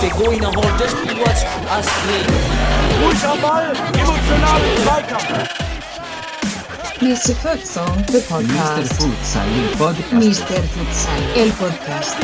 Pegou e não Ball, Zweikampf. Mr. Futsal, the Mr. podcast. Futsal, el podcast. Mr. Futsal, el podcast.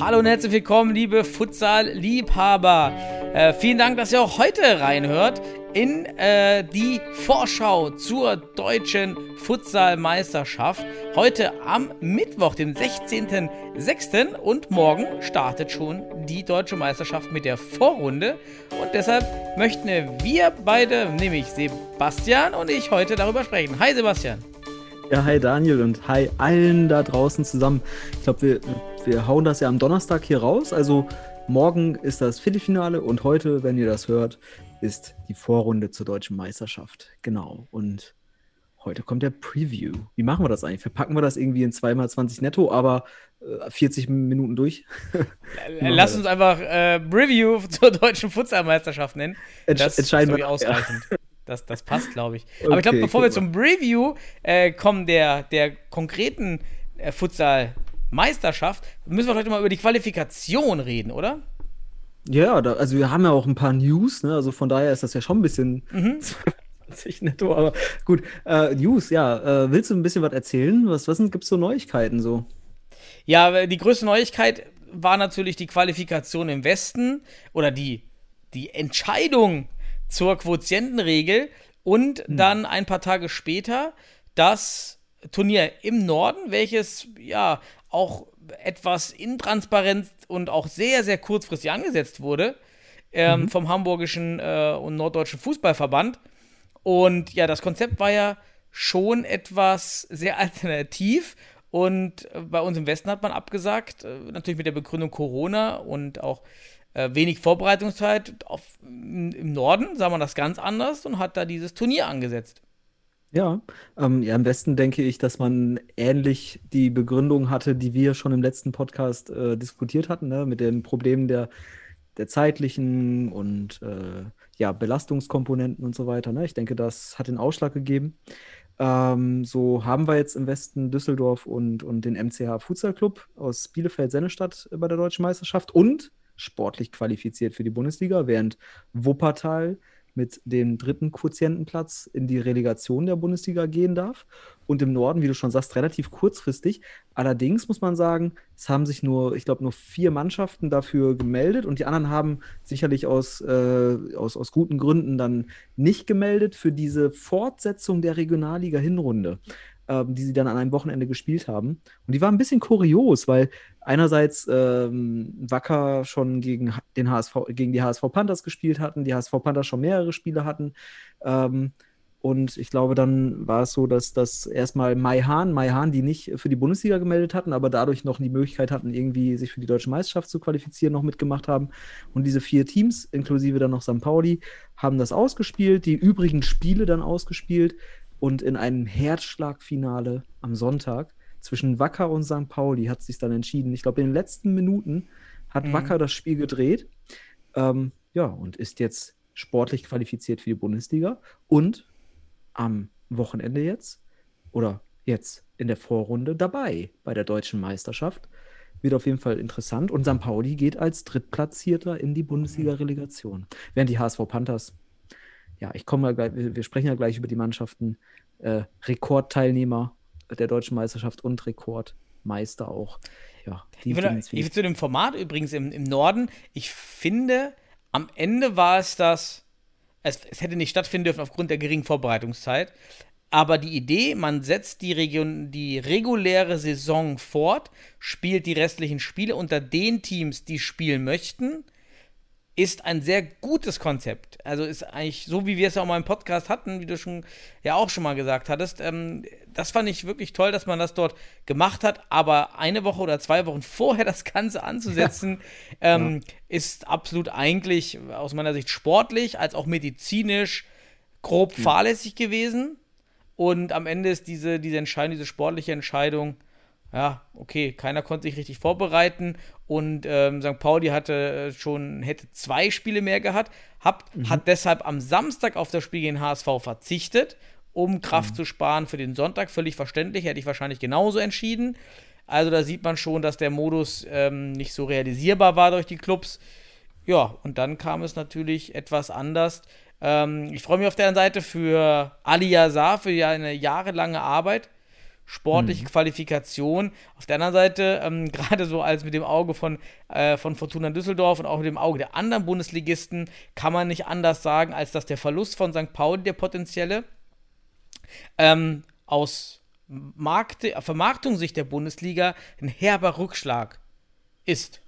Hallo und herzlich willkommen, liebe Futsal-Liebhaber. Äh, vielen Dank, dass ihr auch heute reinhört in äh, die Vorschau zur deutschen Futsal-Meisterschaft. Heute am Mittwoch, dem 16.06. und morgen startet schon die deutsche Meisterschaft mit der Vorrunde. Und deshalb möchten wir beide, nämlich Sebastian und ich, heute darüber sprechen. Hi Sebastian. Ja, hi Daniel und hi allen da draußen zusammen. Ich glaube, wir, wir hauen das ja am Donnerstag hier raus. Also morgen ist das Viertelfinale und heute, wenn ihr das hört, ist die Vorrunde zur deutschen Meisterschaft. Genau. Und heute kommt der Preview. Wie machen wir das eigentlich? Verpacken wir das irgendwie in 2x20 netto, aber äh, 40 Minuten durch? Äh, Lass uns einfach äh, Review zur deutschen Futsalmeisterschaft nennen. Entsch- Das entscheiden wir ausreichend. Das, das passt, glaube ich. Aber ich glaube, Okay, bevor wir zum Review äh, kommen, der, der konkreten äh, Futsal-Meisterschaft, müssen wir heute mal über die Qualifikation reden, oder? Ja, da, also wir haben ja auch ein paar News, ne? Also von daher ist das ja schon ein bisschen Mhm. 20 netto, aber gut. Äh, News, ja. Äh, willst du ein bisschen was erzählen? Was, was gibt es so Neuigkeiten so? Ja, die größte Neuigkeit war natürlich die Qualifikation im Westen oder die, die Entscheidung zur Quotientenregel und dann ein paar Tage später das Turnier im Norden, welches ja auch etwas intransparent und auch sehr, sehr kurzfristig angesetzt wurde ähm, vom hamburgischen äh, und norddeutschen Fußballverband. Und ja, das Konzept war ja schon etwas sehr alternativ. Und äh, bei uns im Westen hat man abgesagt, äh, natürlich mit der Begründung Corona und auch äh, wenig Vorbereitungszeit. Auf, Im Norden sah man das ganz anders und hat da dieses Turnier angesetzt. Ja, ähm, ja, am besten denke ich, dass man ähnlich die Begründung hatte, die wir schon im letzten Podcast äh, diskutiert hatten, ne, mit den Problemen der, der zeitlichen und äh, ja, Belastungskomponenten und so weiter. Ne? Ich denke, das hat den Ausschlag gegeben. Ähm, so haben wir jetzt im Westen Düsseldorf und, und den MCH Futsal Club aus Bielefeld-Sennestadt bei der Deutschen Meisterschaft und sportlich qualifiziert für die Bundesliga, während Wuppertal mit dem dritten Quotientenplatz in die Relegation der Bundesliga gehen darf. Und im Norden, wie du schon sagst, relativ kurzfristig. Allerdings muss man sagen, es haben sich nur, ich glaube, nur vier Mannschaften dafür gemeldet und die anderen haben sicherlich aus, äh, aus, aus guten Gründen dann nicht gemeldet für diese Fortsetzung der Regionalliga-Hinrunde, ähm, die sie dann an einem Wochenende gespielt haben. Und die war ein bisschen kurios, weil einerseits ähm, Wacker schon gegen den HSV, gegen die HSV Panthers gespielt hatten, die HSV Panthers schon mehrere Spiele hatten. Ähm, und ich glaube, dann war es so, dass das erstmal Mai Hahn, Mai Hahn, die nicht für die Bundesliga gemeldet hatten, aber dadurch noch die Möglichkeit hatten, irgendwie sich für die deutsche Meisterschaft zu qualifizieren, noch mitgemacht haben. Und diese vier Teams, inklusive dann noch St. Pauli, haben das ausgespielt, die übrigen Spiele dann ausgespielt und in einem Herzschlagfinale am Sonntag zwischen Wacker und St. Pauli hat sich dann entschieden. Ich glaube, in den letzten Minuten hat Mhm. Wacker das Spiel gedreht. Ähm, ja, und ist jetzt sportlich qualifiziert für die Bundesliga. Und am Wochenende jetzt oder jetzt in der Vorrunde dabei bei der deutschen Meisterschaft. Wird auf jeden Fall interessant. Und St. Pauli geht als Drittplatzierter in die Bundesliga-Relegation. Während die HSV Panthers, ja, ich komme mal gleich, wir, sprechen ja gleich über die Mannschaften, äh, Rekordteilnehmer der deutschen Meisterschaft und Rekordmeister auch. Ja, ich finde zu dem Format übrigens im, im Norden, ich finde, am Ende war es das, es, es hätte nicht stattfinden dürfen aufgrund der geringen Vorbereitungszeit, aber die Idee, man setzt die, Region, die reguläre Saison fort, spielt die restlichen Spiele unter den Teams, die spielen möchten, ist ein sehr gutes Konzept. Also ist eigentlich so, wie wir es ja auch mal im Podcast hatten, wie du schon ja auch schon mal gesagt hattest. Ähm, das fand ich wirklich toll, dass man das dort gemacht hat. Aber eine Woche oder zwei Wochen vorher das Ganze anzusetzen, ähm, ist absolut eigentlich aus meiner Sicht sportlich als auch medizinisch grob fahrlässig gewesen. Und am Ende ist diese, diese Entscheidung, diese sportliche Entscheidung, ja, okay, keiner konnte sich richtig vorbereiten und ähm, St. Pauli hatte schon, hätte zwei Spiele mehr gehabt, hat, mhm. hat deshalb am Samstag auf das Spiel gegen HSV verzichtet, um Kraft mhm. zu sparen für den Sonntag. Völlig verständlich, hätte ich wahrscheinlich genauso entschieden. Also da sieht man schon, dass der Modus ähm, nicht so realisierbar war durch die Clubs. Ja, und dann kam es natürlich etwas anders. Ähm, ich freue mich auf der einen Seite für Ali Yazar, für ja eine jahrelange Arbeit sportliche mhm. Qualifikation. Auf der anderen Seite, ähm, gerade so als mit dem Auge von, äh, von Fortuna Düsseldorf und auch mit dem Auge der anderen Bundesligisten, kann man nicht anders sagen, als dass der Verlust von St. Pauli, der potenzielle, ähm, aus Markte, Vermarktungssicht der Bundesliga ein herber Rückschlag ist.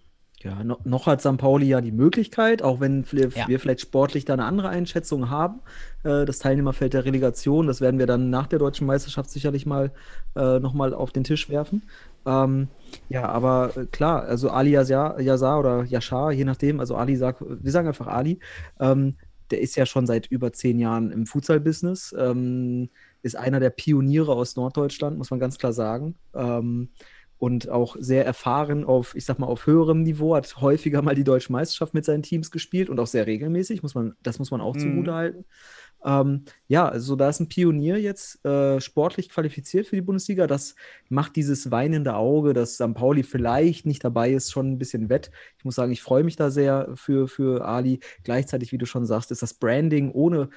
Ja, no, noch hat St. Pauli ja die Möglichkeit, auch wenn wir, ja. wir vielleicht sportlich da eine andere Einschätzung haben. Äh, das Teilnehmerfeld der Relegation, das werden wir dann nach der deutschen Meisterschaft sicherlich mal äh, nochmal auf den Tisch werfen. Ähm, ja, aber äh, klar, also Ali Yazar oder Yashar, je nachdem, also Ali sagt, wir sagen einfach Ali, ähm, der ist ja schon seit über zehn Jahren im Futsal-Business, ähm, ist einer der Pioniere aus Norddeutschland, muss man ganz klar sagen. Ähm, und auch sehr erfahren auf, ich sag mal, auf höherem Niveau, hat häufiger mal die deutsche Meisterschaft mit seinen Teams gespielt und auch sehr regelmäßig, muss man, das muss man auch mhm. zugute halten. Ähm, ja, also da ist ein Pionier jetzt äh, sportlich qualifiziert für die Bundesliga. Das macht dieses weinende Auge, dass St. Pauli vielleicht nicht dabei ist, schon ein bisschen wett. Ich muss sagen, ich freue mich da sehr für, für Ali. Gleichzeitig, wie du schon sagst, ist das Branding ohne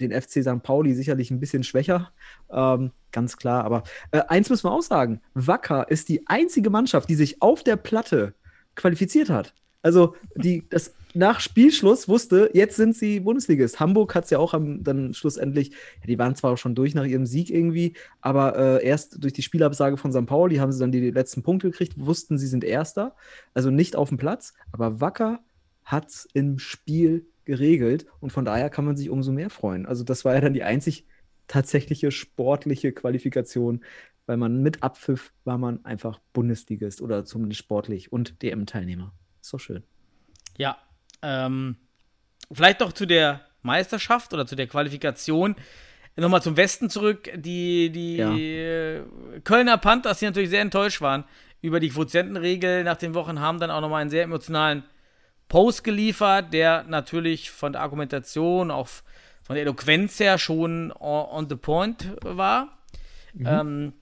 den FC St. Pauli sicherlich ein bisschen schwächer, ähm, ganz klar. Aber äh, eins müssen wir auch sagen: Wacker ist die einzige Mannschaft, die sich auf der Platte qualifiziert hat. Also die, das nach Spielschluss wusste, jetzt sind sie Bundesligist. Hamburg hat es ja auch am, dann schlussendlich, ja, die waren zwar auch schon durch nach ihrem Sieg irgendwie, aber äh, erst durch die Spielabsage von St. Pauli haben sie dann die letzten Punkte gekriegt, wussten, sie sind Erster, also nicht auf dem Platz, aber Wacker hat es im Spiel geregelt und von daher kann man sich umso mehr freuen. Also das war ja dann die einzig tatsächliche sportliche Qualifikation, weil man mit Abpfiff war man einfach Bundesligist oder zumindest sportlich und DM-Teilnehmer. Ist doch schön. Ja, ähm, vielleicht doch zu der Meisterschaft oder zu der Qualifikation. Nochmal zum Westen zurück. Die, die ja. Kölner Panthers, die natürlich sehr enttäuscht waren über die Quotientenregel nach den Wochen, haben dann auch nochmal einen sehr emotionalen Post geliefert, der natürlich von der Argumentation, auch von der Eloquenz her schon on, on the point war. Mhm. Ähm,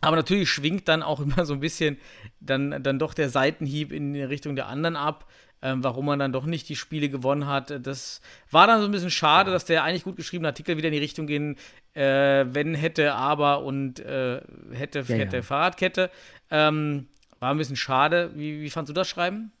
aber natürlich schwingt dann auch immer so ein bisschen dann, dann doch der Seitenhieb in Richtung der anderen ab, ähm, warum man dann doch nicht die Spiele gewonnen hat. Das war dann so ein bisschen schade, dass der eigentlich gut geschriebene Artikel wieder in die Richtung ging, äh, wenn, hätte, aber und äh, hätte, ja, hätte, ja. Fahrradkette. Ähm, war ein bisschen schade. Wie, wie fandst du das Schreiben?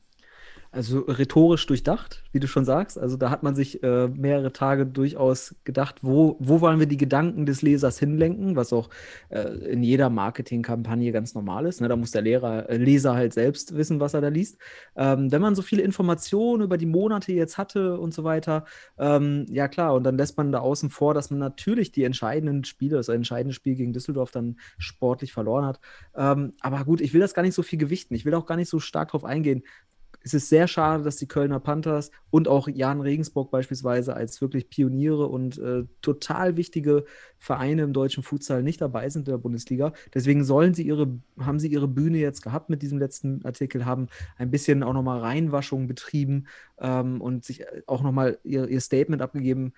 Also rhetorisch durchdacht, wie du schon sagst. Also da hat man sich äh, mehrere Tage durchaus gedacht, wo, wo wollen wir die Gedanken des Lesers hinlenken, was auch äh, in jeder Marketingkampagne ganz normal ist. Ne? Da muss der Lehrer, äh, Leser halt selbst wissen, was er da liest. Ähm, wenn man so viele Informationen über die Monate jetzt hatte und so weiter, ähm, ja klar, und dann lässt man da außen vor, dass man natürlich die entscheidenden Spiele, das entscheidende Spiel gegen Düsseldorf dann sportlich verloren hat. Ähm, aber gut, ich will das gar nicht so viel gewichten. Ich will auch gar nicht so stark drauf eingehen es ist sehr schade, dass die Kölner Panthers und auch Jan Regensburg beispielsweise als wirklich Pioniere und äh, total wichtige Vereine im deutschen Futsal nicht dabei sind in der Bundesliga. Deswegen sollen sie ihre, haben sie ihre Bühne jetzt gehabt mit diesem letzten Artikel, haben ein bisschen auch nochmal Reinwaschung betrieben ähm, und sich auch nochmal ihr, ihr Statement abgegeben.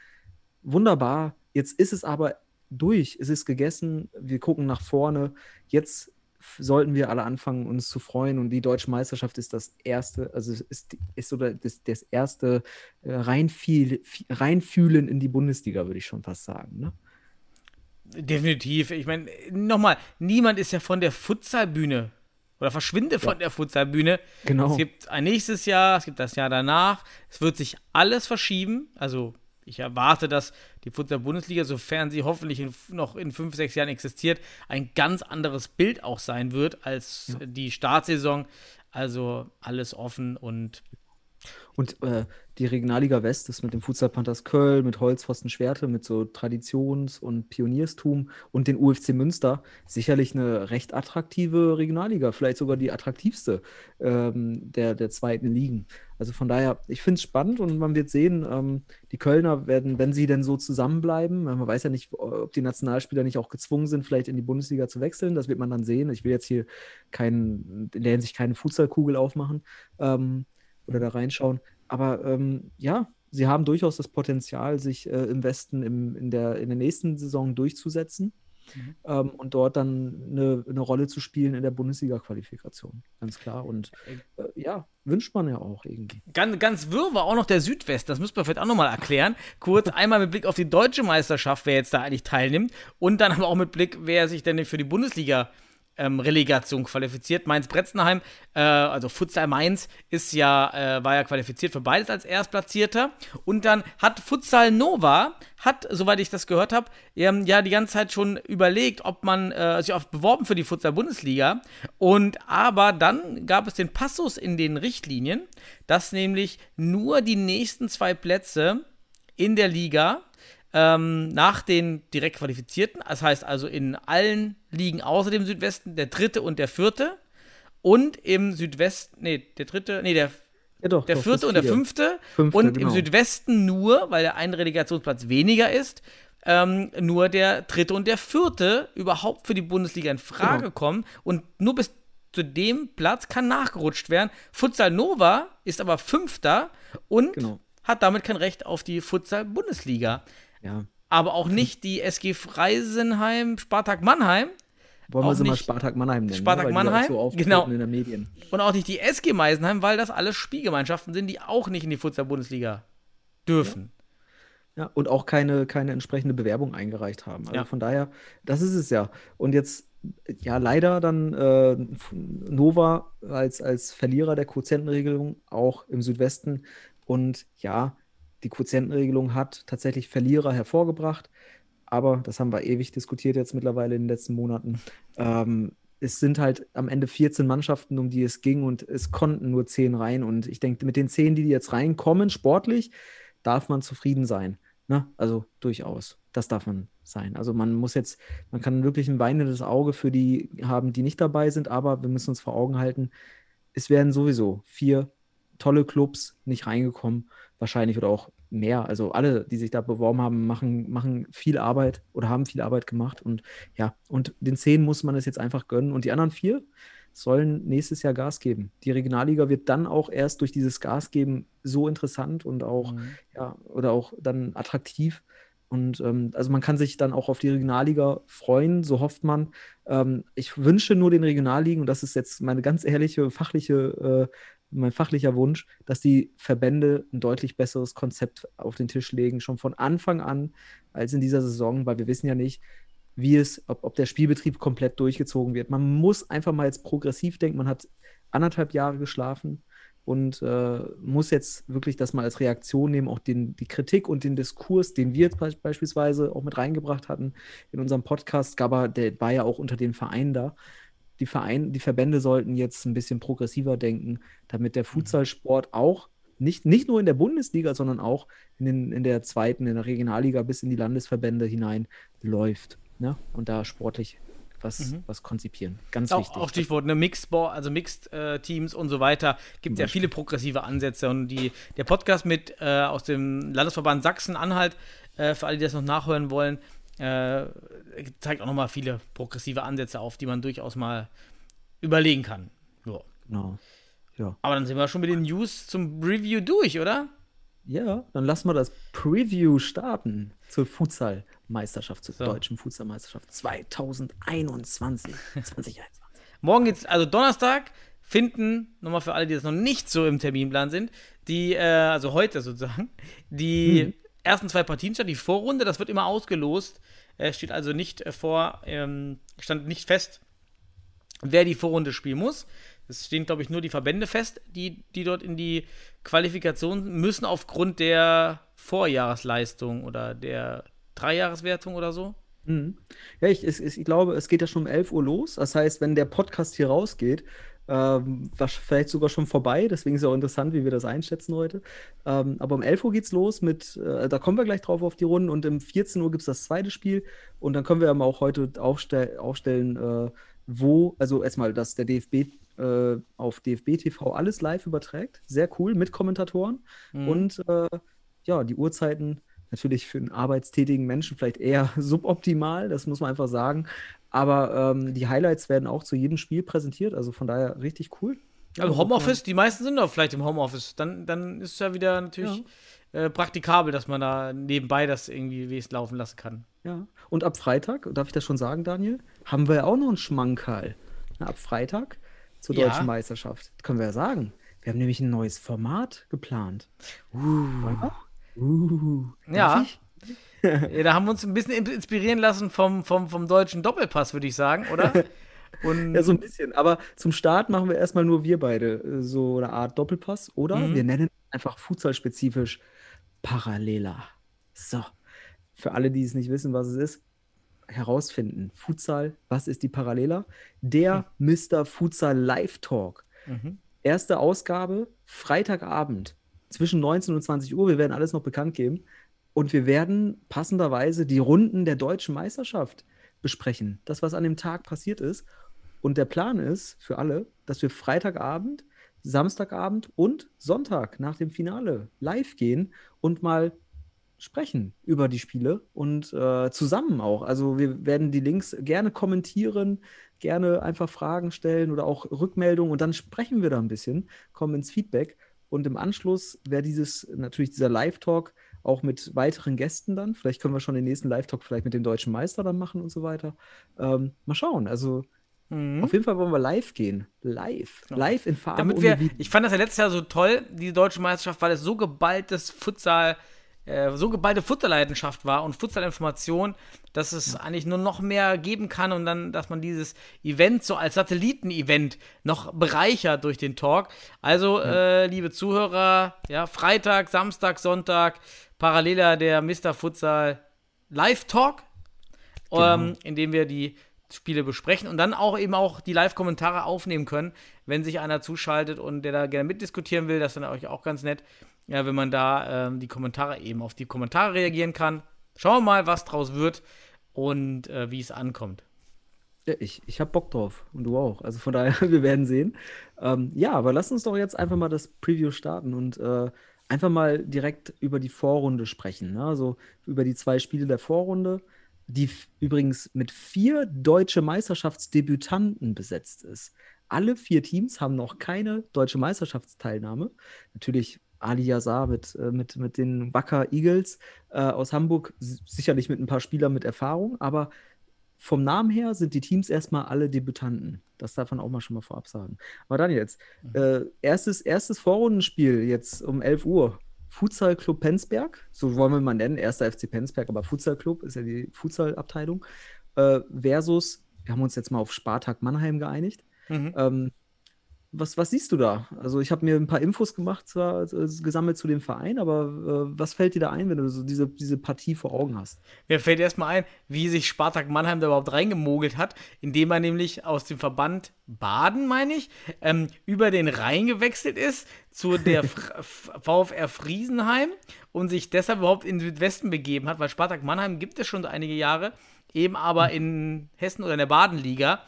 Wunderbar. Jetzt ist es aber durch. Es ist gegessen. Wir gucken nach vorne. Jetzt sollten wir alle anfangen, uns zu freuen. Und die deutsche Meisterschaft ist das erste, also ist, ist so das, das erste äh, Reinfühl, Reinfühlen in die Bundesliga, würde ich schon fast sagen. Ne? Definitiv. Ich meine, nochmal, niemand ist ja von der Futsalbühne oder verschwinde von der Futsalbühne. Genau. Es gibt ein nächstes Jahr, es gibt das Jahr danach. Es wird sich alles verschieben. Also ich erwarte, dass die Futsal-Bundesliga, sofern sie hoffentlich in, noch in fünf, sechs Jahren existiert, ein ganz anderes Bild auch sein wird als ja. die Startsaison. Also alles offen und Und äh, die Regionalliga West ist mit dem Futsal Panthers Köln, mit Holzpfosten Schwerte, mit so Traditions- und Pionierstum und den UFC Münster sicherlich eine recht attraktive Regionalliga, vielleicht sogar die attraktivste ähm, der, der zweiten Ligen. Also von daher, ich finde es spannend und man wird sehen, ähm, die Kölner werden, wenn sie denn so zusammenbleiben, man weiß ja nicht, ob die Nationalspieler nicht auch gezwungen sind, vielleicht in die Bundesliga zu wechseln, das wird man dann sehen. Ich will jetzt hier kein, in der Hinsicht keine Futsalkugel aufmachen. Ähm, oder da reinschauen. Aber ähm, ja, sie haben durchaus das Potenzial, sich äh, im Westen im, in, der, in der nächsten Saison durchzusetzen mhm. ähm, und dort dann eine, eine, Rolle zu spielen in der Bundesliga-Qualifikation. Ganz klar. Und äh, ja, wünscht man ja auch irgendwie. Ganz, ganz wirr war auch noch der Südwest. Das müssen wir vielleicht auch nochmal erklären. Kurz einmal mit Blick auf die deutsche Meisterschaft, wer jetzt da eigentlich teilnimmt. Und dann aber auch mit Blick, wer sich denn für die Bundesliga ähm, Relegation qualifiziert. Mainz-Bretzenheim, äh, also Futsal Mainz, ist ja, äh, war ja qualifiziert für beides als Erstplatzierter. Und dann hat Futsal Nova, hat, soweit ich das gehört habe, ähm, ja die ganze Zeit schon überlegt, ob man äh, sich oft beworben für die Futsal-Bundesliga. Und aber dann gab es den Passus in den Richtlinien, dass nämlich nur die nächsten zwei Plätze in der Liga ähm, nach den direkt qualifizierten. Das heißt also in allen Ligen außer dem Südwesten der dritte und der vierte. Und im Südwesten, nee, der dritte, nee, der, ja doch, der doch, vierte und der fünfte. fünfte und genau. im Südwesten nur, weil der ein Relegationsplatz weniger ist, ähm, nur der dritte und der vierte überhaupt für die Bundesliga in Frage genau. kommen. Und nur bis zu dem Platz kann nachgerutscht werden. Futsal Nova ist aber Fünfter und genau. hat damit kein Recht auf die Futsal-Bundesliga. Ja. Aber auch nicht die SG Freisenheim, Spartak Mannheim. Wollen wir sie mal Spartak Mannheim nennen? Ne? Spartak ne? Mannheim, so genau. In den Medien. Und auch nicht die SG Meisenheim, weil das alles Spielgemeinschaften sind, die auch nicht in die Futsal-Bundesliga dürfen. Ja. ja. und auch keine, keine entsprechende Bewerbung eingereicht haben. Also ja. von daher, das ist es ja. Und jetzt, ja, leider dann äh, Nova als, als Verlierer der Quotientenregelung auch im Südwesten. Und ja, die Quotientenregelung hat tatsächlich Verlierer hervorgebracht. Aber das haben wir ewig diskutiert jetzt mittlerweile in den letzten Monaten. Ähm, es sind halt am Ende 14 Mannschaften, um die es ging und es konnten nur 10 rein. Und ich denke, mit den 10, die jetzt reinkommen, sportlich, darf man zufrieden sein. Ne? Also durchaus. Das darf man sein. Also man muss jetzt, man kann wirklich ein weinendes Auge für die haben, die nicht dabei sind, aber wir müssen uns vor Augen halten, es werden sowieso vier tolle Clubs nicht reingekommen, wahrscheinlich oder auch mehr. Also alle, die sich da beworben haben, machen, machen viel Arbeit oder haben viel Arbeit gemacht. Und ja, und den zehn muss man es jetzt einfach gönnen. Und die anderen vier sollen nächstes Jahr Gas geben. Die Regionalliga wird dann auch erst durch dieses Gas geben so interessant und auch, mhm. ja, oder auch dann attraktiv. Und ähm, also man kann sich dann auch auf die Regionalliga freuen, so hofft man. Ähm, ich wünsche nur den Regionalligen, und das ist jetzt meine ganz ehrliche fachliche äh, mein fachlicher Wunsch, dass die Verbände ein deutlich besseres Konzept auf den Tisch legen, schon von Anfang an, als in dieser Saison, weil wir wissen ja nicht, wie es, ob, ob der Spielbetrieb komplett durchgezogen wird. Man muss einfach mal jetzt progressiv denken. Man hat anderthalb Jahre geschlafen und äh, muss jetzt wirklich das mal als Reaktion nehmen, auch den, die Kritik und den Diskurs, den wir beispielsweise auch mit reingebracht hatten in unserem Podcast. Gabba, der war ja auch unter den Vereinen da die, Verein, die Verbände sollten jetzt ein bisschen progressiver denken, damit der mhm. Futsalsport auch nicht, nicht nur in der Bundesliga, sondern auch in, den, in der zweiten, in der Regionalliga bis in die Landesverbände hinein läuft. Ne? Und da sportlich was, mhm. was konzipieren. Ganz auch, wichtig. Auch Stichwort, ne, Mixed, also Mixed äh, Teams und so weiter. Gibt ja viele progressive Ansätze. Und die, der Podcast mit äh, aus dem Landesverband Sachsen-Anhalt, äh, für alle, die das noch nachhören wollen, äh, zeigt auch nochmal viele progressive Ansätze auf, die man durchaus mal überlegen kann. Ja. Genau. Ja. Aber dann sind wir schon mit den News zum Review durch, oder? Ja, dann lassen wir das Preview starten zur Futsal-Meisterschaft, zur so. deutschen Futsal-Meisterschaft 2021. 2021. Morgen geht's, also Donnerstag, finden, nochmal für alle, die das noch nicht so im Terminplan sind, die, äh, also heute sozusagen, die hm ersten zwei Partien statt. Die Vorrunde, das wird immer ausgelost. Es steht also nicht äh, vor, ähm, stand nicht fest, wer die Vorrunde spielen muss. Es stehen, glaube ich, nur die Verbände fest, die, die dort in die Qualifikation müssen aufgrund der Vorjahresleistung oder der Dreijahreswertung oder so. Mhm. Ja, ich, ich, ich, glaube, es geht ja schon um 11 Uhr los. Das heißt, wenn der Podcast hier rausgeht, Ähm, was vielleicht sogar schon vorbei, deswegen ist es auch interessant, wie wir das einschätzen heute. Ähm, aber um 11 Uhr geht's los mit, äh, da kommen wir gleich drauf auf die Runden und um 14 Uhr gibt es das zweite Spiel und dann können wir aber auch heute aufstell aufstellen, äh, wo, also erstmal, dass der DFB äh, auf DFB TV alles live überträgt. Sehr cool, mit Kommentatoren. Mhm. Und äh, ja, die Uhrzeiten natürlich für einen arbeitstätigen Menschen vielleicht eher suboptimal, das muss man einfach sagen. Aber ähm, die Highlights werden auch zu jedem Spiel präsentiert, also von daher richtig cool. Also Homeoffice, die meisten sind doch vielleicht im Homeoffice. Dann, dann ist es ja wieder natürlich äh, praktikabel, dass man da nebenbei das irgendwie wes laufen lassen kann. Ja. Und ab Freitag, darf ich das schon sagen, Daniel, haben wir ja auch noch einen Schmankerl. Na, ab Freitag zur Ja. deutschen Meisterschaft. Das können wir ja sagen. Wir haben nämlich ein neues Format geplant. Wollen wir? Uh, Ja. Ja, da haben wir uns ein bisschen in- inspirieren lassen vom, vom, vom deutschen Doppelpass, würde ich sagen, oder? Und Ja, so ein bisschen. Aber zum Start machen wir erstmal nur wir beide äh, so eine Art Doppelpass. Oder Mhm. wir nennen einfach futsal-spezifisch Parallela. So. Für alle, die es nicht wissen, was es ist, herausfinden. Futsal, was ist die Parallela? Der Mr. Futsal Live Talk. Mhm. Erste Ausgabe, Freitagabend, zwischen 19 und 20 Uhr. Wir werden alles noch bekannt geben. Und wir werden passenderweise die Runden der deutschen Meisterschaft besprechen. Das, was an dem Tag passiert ist. Und der Plan ist für alle, dass wir Freitagabend, Samstagabend und Sonntag nach dem Finale live gehen und mal sprechen über die Spiele und äh, zusammen auch. Also wir werden die Links gerne kommentieren, gerne einfach Fragen stellen oder auch Rückmeldungen und dann sprechen wir da ein bisschen, kommen ins Feedback und im Anschluss wäre dieses natürlich dieser Live-Talk auch mit weiteren Gästen dann. Vielleicht können wir schon den nächsten Live-Talk vielleicht mit dem deutschen Meister dann machen und so weiter. Ähm, mal schauen. Also Mhm. auf jeden Fall wollen wir live gehen. Live. Ja. Live in Farbe. Damit wir, ich fand das ja letztes Jahr so toll, die deutsche Meisterschaft, weil es so geballtes Futsal, äh, so geballte Futsalleidenschaft war und Futsalinformation, dass es eigentlich nur noch mehr geben kann und dann, dass man dieses Event so als Satelliten-Event noch bereichert durch den Talk. Also, äh, liebe Zuhörer, ja, Freitag, Samstag, Sonntag, paralleler der Mr. Futsal Live-Talk, ähm, in dem wir die Spiele besprechen und dann auch eben auch die Live-Kommentare aufnehmen können, wenn sich einer zuschaltet und der da gerne mitdiskutieren will. Das ist dann euch auch ganz nett, ja, wenn man da ähm, die Kommentare eben auf die Kommentare reagieren kann. Schauen wir mal, was draus wird und äh, wie es ankommt. Ja, ich, ich habe Bock drauf und du auch. Also von daher, wir werden sehen. Ähm, ja, aber lass uns doch jetzt einfach mal das Preview starten und äh, einfach mal direkt über die Vorrunde sprechen. Ne? Also über die zwei Spiele der Vorrunde, die übrigens mit vier deutsche Meisterschaftsdebütanten besetzt ist. Alle vier Teams haben noch keine deutsche Meisterschaftsteilnahme. Natürlich Ali Yazar mit, äh, mit, mit den Wacker Eagles äh, aus Hamburg, sicherlich mit ein paar Spielern mit Erfahrung, aber vom Namen her sind die Teams erstmal alle Debütanten. Das darf man auch mal schon mal vorab sagen. Aber dann jetzt, äh, erstes, erstes Vorrundenspiel jetzt um 11 Uhr. Futsal Club Penzberg, so wollen wir mal nennen, erster FC Penzberg, aber Futsal Club ist ja die Futsal-Abteilung, äh, versus, wir haben uns jetzt mal auf Spartak Mannheim geeinigt. Mhm. Ähm, was, was siehst du da? Also ich habe mir ein paar Infos gemacht, zwar äh, gesammelt zu dem Verein, aber äh, was fällt dir da ein, wenn du so diese, diese Partie vor Augen hast? Mir fällt erstmal ein, wie sich Spartak Mannheim da überhaupt reingemogelt hat, indem er nämlich aus dem Verband Baden, meine ich, ähm, über den Rhein gewechselt ist zu der VfR Friesenheim und sich deshalb überhaupt in den Südwesten begeben hat, weil Spartak Mannheim gibt es schon einige Jahre, eben aber in Hessen oder in der Badenliga.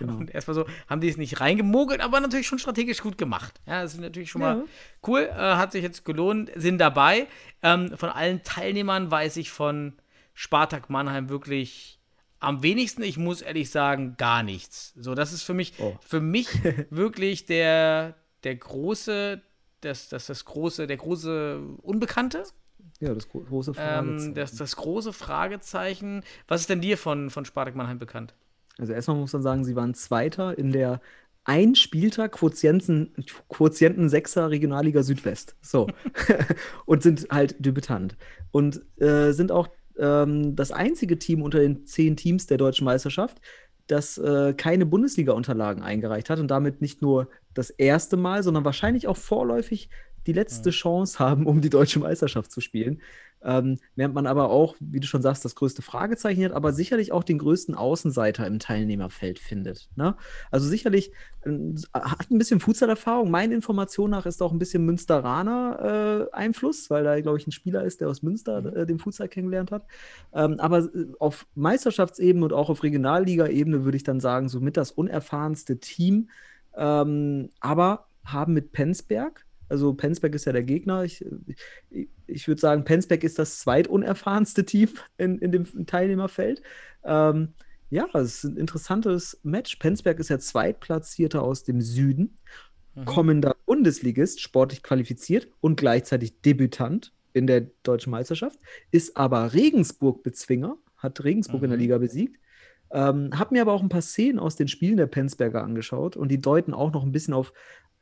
Und erstmal so haben die es nicht reingemogelt, aber natürlich schon strategisch gut gemacht. Ja, das ist natürlich schon mal Ja. cool, äh, hat sich jetzt gelohnt, sind dabei. Ähm, von allen Teilnehmern weiß ich von Spartak Mannheim wirklich am wenigsten, ich muss ehrlich sagen, gar nichts. So, das ist für mich, Oh. für mich wirklich der, der große, das, das, das große, der große Unbekannte. Ja, das gro große Ähm, Fragezeichen. das, das große Fragezeichen. Was ist denn dir von, von Spartak Mannheim bekannt? Also erstmal muss man sagen, sie waren Zweiter in der ein Spieltag Quotienten, Quotienten 6er Regionalliga Südwest. So. und sind halt Debütant. Und äh, sind auch ähm, das einzige Team unter den zehn Teams der deutschen Meisterschaft, das äh, keine Bundesliga-Unterlagen eingereicht hat und damit nicht nur das erste Mal, sondern wahrscheinlich auch vorläufig die letzte Chance haben, um die deutsche Meisterschaft zu spielen. Ähm, während man aber auch, wie du schon sagst, das größte Fragezeichen hat, aber sicherlich auch den größten Außenseiter im Teilnehmerfeld findet. Ne? Also sicherlich äh, hat ein bisschen Futsal-Erfahrung. Meine Information nach ist auch ein bisschen Münsteraner äh, Einfluss, weil da, glaube ich, ein Spieler ist, der aus Münster Mhm. äh, den Futsal kennengelernt hat. Ähm, aber äh, auf Meisterschaftsebene und auch auf Regionalliga-Ebene würde ich dann sagen, somit das unerfahrenste Team. Ähm, aber haben mit Penzberg, also Penzberg ist ja der Gegner, ich, ich, ich würde sagen, Penzberg ist das zweitunerfahrenste Team in, in dem Teilnehmerfeld. Ähm, ja, es ist ein interessantes Match. Penzberg ist ja Zweitplatzierter aus dem Süden, kommender Bundesligist, sportlich qualifiziert und gleichzeitig Debütant in der deutschen Meisterschaft, ist aber Regensburg-Bezwinger, hat Regensburg in der Mhm. Liga besiegt. Ähm, hab mir aber auch ein paar Szenen aus den Spielen der Penzberger angeschaut und die deuten auch noch ein bisschen auf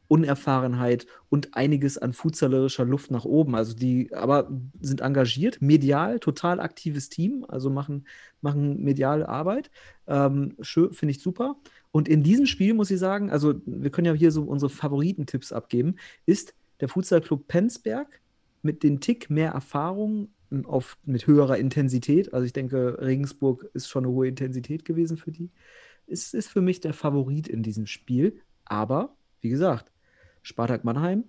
Unerfahrenheit und einiges an futsalerischer Luft nach oben. Also die aber sind engagiert, medial, total aktives Team, also machen, machen mediale Arbeit. Ähm, finde ich super. Und in diesem Spiel muss ich sagen, also wir können ja hier so unsere Favoritentipps abgeben, ist der Futsalclub Penzberg mit den Tick mehr Erfahrung auf, mit höherer Intensität. Also ich denke, Regensburg ist schon eine hohe Intensität gewesen für die. Ist, ist für mich der Favorit in diesem Spiel. Aber, wie gesagt, Spartak Mannheim,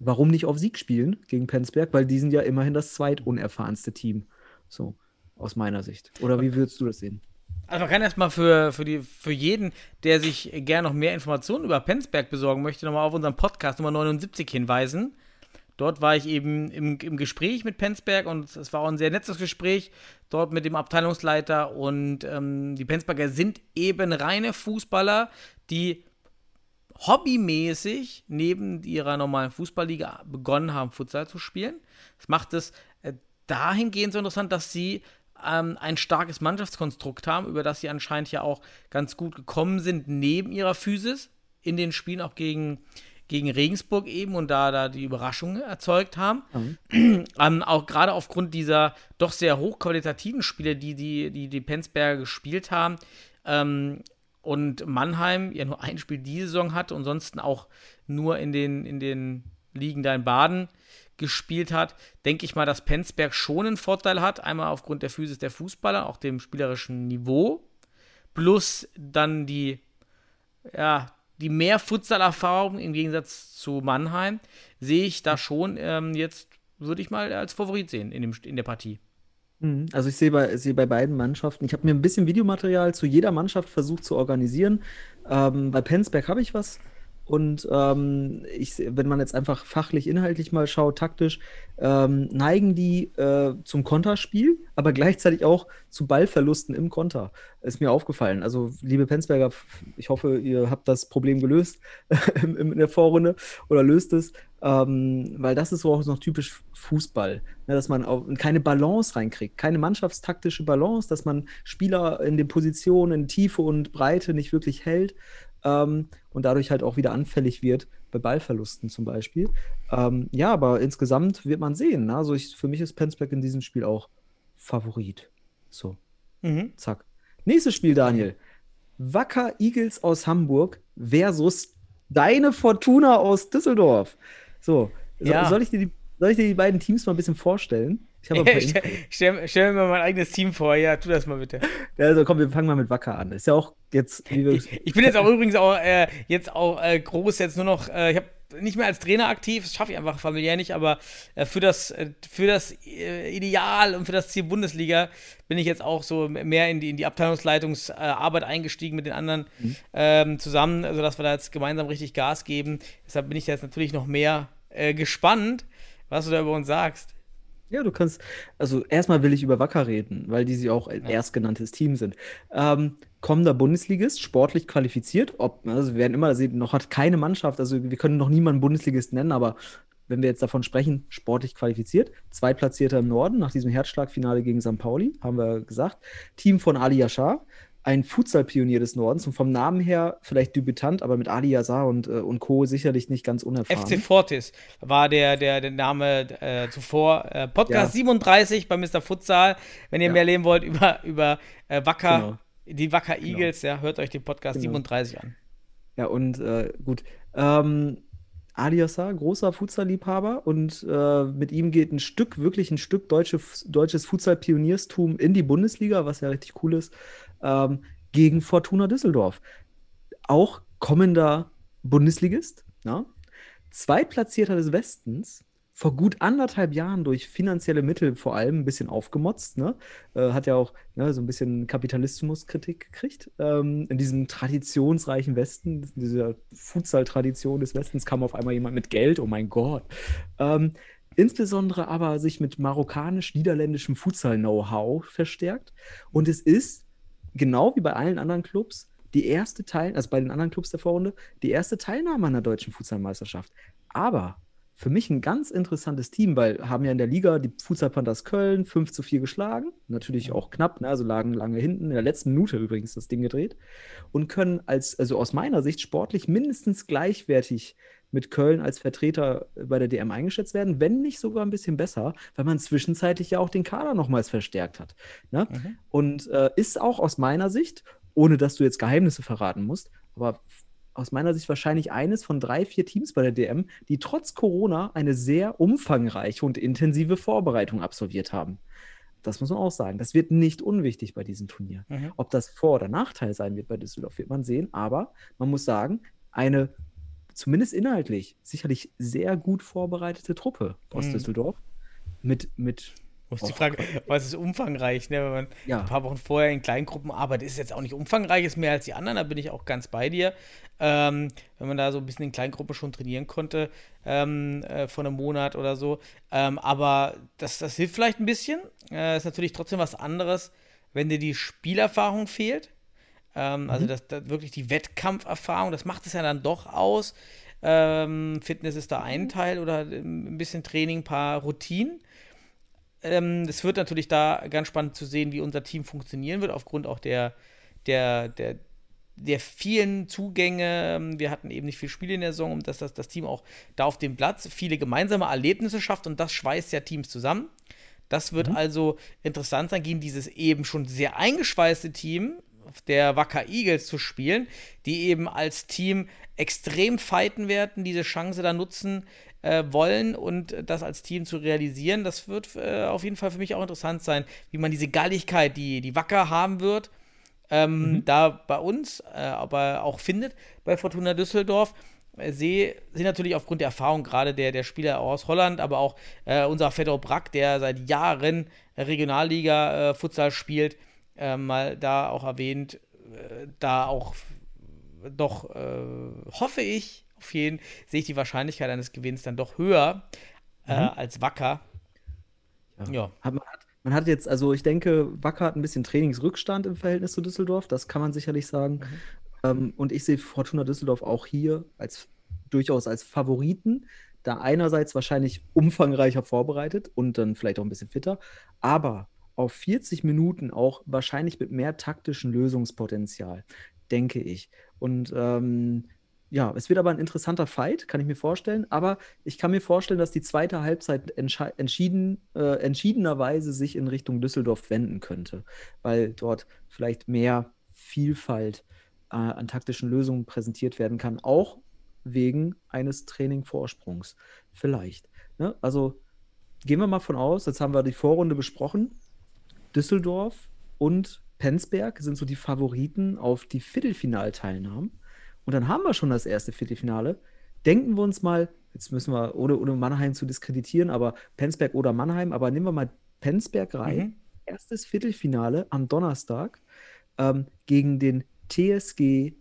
warum nicht auf Sieg spielen gegen Penzberg? Weil die sind ja immerhin das zweitunerfahrenste Team. So, aus meiner Sicht. Oder wie würdest du das sehen? Also man kann erstmal für, für, die, für jeden, der sich gerne noch mehr Informationen über Penzberg besorgen möchte, nochmal auf unseren Podcast Nummer 79 hinweisen. Dort war ich eben im, im Gespräch mit Penzberg und es war auch ein sehr nettes Gespräch dort mit dem Abteilungsleiter und ähm, die Penzberger sind eben reine Fußballer, die hobbymäßig neben ihrer normalen Fußballliga begonnen haben, Futsal zu spielen. Das macht es äh, dahingehend so interessant, dass sie ähm, ein starkes Mannschaftskonstrukt haben, über das sie anscheinend ja auch ganz gut gekommen sind, neben ihrer Physis in den Spielen auch gegen, gegen Regensburg eben und da, da die Überraschung erzeugt haben. Ähm, auch gerade aufgrund dieser doch sehr hochqualitativen Spiele, die die, die, die Penzberger gespielt haben. Ähm, und Mannheim ja nur ein Spiel diese Saison hatte und ansonsten auch nur in den, in den Ligen da in Baden gespielt hat, denke ich mal, dass Penzberg schon einen Vorteil hat. Einmal aufgrund der Physis der Fußballer, auch dem spielerischen Niveau. Plus dann die, ja, die mehr Futsal-Erfahrung im Gegensatz zu Mannheim, sehe ich da schon ähm, jetzt, würde ich mal als Favorit sehen in, dem, in der Partie. Mhm. Also ich sehe bei, sehe bei beiden Mannschaften, ich habe mir ein bisschen Videomaterial zu jeder Mannschaft versucht zu organisieren. Ähm, bei Penzberg habe ich was. Und ähm, ich, wenn man jetzt einfach fachlich, inhaltlich mal schaut, taktisch, ähm, neigen die äh, zum Konterspiel, aber gleichzeitig auch zu Ballverlusten im Konter. Ist mir aufgefallen. Also, liebe Penzberger, ich hoffe, ihr habt das Problem gelöst im- in der Vorrunde oder löst es, ähm, weil das ist so auch noch typisch Fußball, ne, dass man auch keine Balance reinkriegt, keine mannschaftstaktische Balance, dass man Spieler in den Positionen in Tiefe und Breite nicht wirklich hält ähm, und dadurch halt auch wieder anfällig wird bei Ballverlusten zum Beispiel. Ähm, ja, aber insgesamt wird man sehen. Ne? Also ich, für mich ist Penzberg in diesem Spiel auch Favorit. So, Mhm. zack. Nächstes Spiel, Daniel. Wacker Eagles aus Hamburg versus deine Fortuna aus Düsseldorf. So, Ja. soll, ich dir die, soll ich dir die beiden Teams mal ein bisschen vorstellen? Ich habe paar stell, stell, stell mir mal mein eigenes Team vor. Ja, tu das mal bitte. Also komm, wir fangen mal mit Wacker an. Ist ja auch jetzt, Ich, ich bin jetzt auch übrigens auch äh, jetzt auch äh, groß jetzt nur noch, äh, ich habe nicht mehr als Trainer aktiv, das schaffe ich einfach familiär nicht, aber äh, für das, äh, für das äh, Ideal und für das Ziel Bundesliga bin ich jetzt auch so mehr in die, in die Abteilungsleitungsarbeit eingestiegen mit den anderen ähm, zusammen, also dass wir da jetzt gemeinsam richtig Gas geben. Deshalb bin ich jetzt natürlich noch mehr gespannt, was du da über uns sagst. Ja, du kannst, also erstmal will ich über Wacker reden, weil die sie auch ein erstgenanntes Team sind. Ähm, kommender Bundesligist, sportlich qualifiziert, ob, also wir werden immer sehen, noch hat keine Mannschaft, also wir können noch niemanden Bundesligist nennen, aber wenn wir jetzt davon sprechen, sportlich qualifiziert, Zweitplatzierter im Norden nach diesem Herzschlagfinale gegen St. Pauli, haben wir gesagt. Team von Ali Yashar, ein Futsal-Pionier des Nordens und vom Namen her vielleicht Debütant, aber mit Ali Yashar und, äh, und Co. sicherlich nicht ganz unerfahren. FC Fortis war der, der, der Name äh, zuvor. Äh, Podcast Ja. 37 bei Mr. Futsal. Wenn ihr Ja. mehr leben wollt über, über äh, Wacker, Genau. die Wacker Eagles, ja, hört euch den Podcast Genau. 37 an. Ja, und äh, gut. Ähm, Aliasa, großer Futsal-Liebhaber und äh, mit ihm geht ein Stück, wirklich ein Stück deutsche, deutsches Futsal-Pionierstum in die Bundesliga, was ja richtig cool ist, ähm, gegen Fortuna Düsseldorf. Auch kommender Bundesligist, ja? Zweitplatzierter des Westens, vor gut anderthalb Jahren durch finanzielle Mittel vor allem ein bisschen aufgemotzt, ne? Äh, hat ja auch ne, so ein bisschen Kapitalismuskritik gekriegt. Ähm, in diesem traditionsreichen Westen, dieser Futsal-Tradition des Westens kam auf einmal jemand mit Geld, oh mein Gott. Ähm, insbesondere aber sich mit marokkanisch-niederländischem Futsal-Know-how verstärkt. Und es ist, genau wie bei allen anderen Clubs, die erste Teil, also bei den anderen Clubs der Vorrunde, die erste Teilnahme an der deutschen Futsalmeisterschaft. Aber für mich ein ganz interessantes Team, weil haben ja in der Liga die Futsal Panthers Köln 5 zu 4 geschlagen. Natürlich auch knapp, ne? also lagen lange hinten, in der letzten Minute übrigens das Ding gedreht. Und können als, also aus meiner Sicht sportlich mindestens gleichwertig mit Köln als Vertreter bei der DM eingeschätzt werden, wenn nicht sogar ein bisschen besser, weil man zwischenzeitlich ja auch den Kader nochmals verstärkt hat. Ne? Mhm. Und äh, ist auch aus meiner Sicht, ohne dass du jetzt Geheimnisse verraten musst, aber aus meiner Sicht wahrscheinlich eines von drei, vier Teams bei der DM, die trotz Corona eine sehr umfangreiche und intensive Vorbereitung absolviert haben. Das muss man auch sagen. Das wird nicht unwichtig bei diesem Turnier. Mhm. Ob das Vor- oder Nachteil sein wird bei Düsseldorf, wird man sehen. Aber man muss sagen, eine zumindest inhaltlich sicherlich sehr gut vorbereitete Truppe aus mhm. Düsseldorf mit, mit ist die Frage, was ist umfangreich, ne? wenn man ja. ein paar Wochen vorher in Kleingruppen arbeitet, ist jetzt auch nicht umfangreich, ist mehr als die anderen, da bin ich auch ganz bei dir. Ähm, wenn man da so ein bisschen in Kleingruppen schon trainieren konnte, ähm, äh, vor einem Monat oder so. Ähm, aber das, das hilft vielleicht ein bisschen. Äh, ist natürlich trotzdem was anderes, wenn dir die Spielerfahrung fehlt. Ähm, also mhm. das, das, wirklich die Wettkampferfahrung, das macht es ja dann doch aus. Ähm, Fitness ist da ein Teil oder ein bisschen Training, ein paar Routinen. Ähm, es wird natürlich da ganz spannend zu sehen, wie unser Team funktionieren wird, aufgrund auch der, der, der, der vielen Zugänge. Ähm, wir hatten eben nicht viel Spiele in der Saison, um dass das, das Team auch da auf dem Platz viele gemeinsame Erlebnisse schafft und das schweißt ja Teams zusammen. Das wird mhm. also interessant sein, gegen dieses eben schon sehr eingeschweißte Team der Wacker Eagles zu spielen, die eben als Team extrem fighten werden, diese Chance da nutzen, äh, wollen und das als Team zu realisieren. Das wird äh, auf jeden Fall für mich auch interessant sein, wie man diese Galligkeit, die die Wacker haben wird, ähm, mhm. da bei uns, äh, aber auch findet bei Fortuna Düsseldorf. Äh, sehe, sehe natürlich aufgrund der Erfahrung gerade der, der Spieler aus Holland, aber auch äh, unser Fedor Brack, der seit Jahren Regionalliga äh, Futsal spielt, mal da auch erwähnt, äh, da auch doch hoffe ich, auf jeden sehe ich die Wahrscheinlichkeit eines Gewinns dann doch höher äh, mhm. als Wacker. Ja. ja. Hat man, hat, man, hat, jetzt, also ich denke, Wacker hat ein bisschen Trainingsrückstand im Verhältnis zu Düsseldorf, das kann man sicherlich sagen. Mhm. Ähm, und ich sehe Fortuna Düsseldorf auch hier als durchaus als Favoriten, da einerseits wahrscheinlich umfangreicher vorbereitet und dann vielleicht auch ein bisschen fitter, aber auf 40 Minuten auch wahrscheinlich mit mehr taktischen Lösungspotenzial, denke ich. Und ähm, ja, es wird aber ein interessanter Fight, kann ich mir vorstellen. Aber ich kann mir vorstellen, dass die zweite Halbzeit entschieden, äh, entschiedenerweise sich in Richtung Düsseldorf wenden könnte, weil dort vielleicht mehr Vielfalt äh, an taktischen Lösungen präsentiert werden kann, auch wegen eines Trainingvorsprungs. Vielleicht. Ne? Also gehen wir mal von aus, jetzt haben wir die Vorrunde besprochen. Düsseldorf und Penzberg sind so die Favoriten auf die Viertelfinalteilnahmen. Und dann haben wir schon das erste Viertelfinale. Denken wir uns mal, jetzt müssen wir, ohne, ohne Mannheim zu diskreditieren, aber Penzberg oder Mannheim, aber nehmen wir mal Penzberg rein. Mhm. Erstes Viertelfinale am Donnerstag ähm, gegen den TSG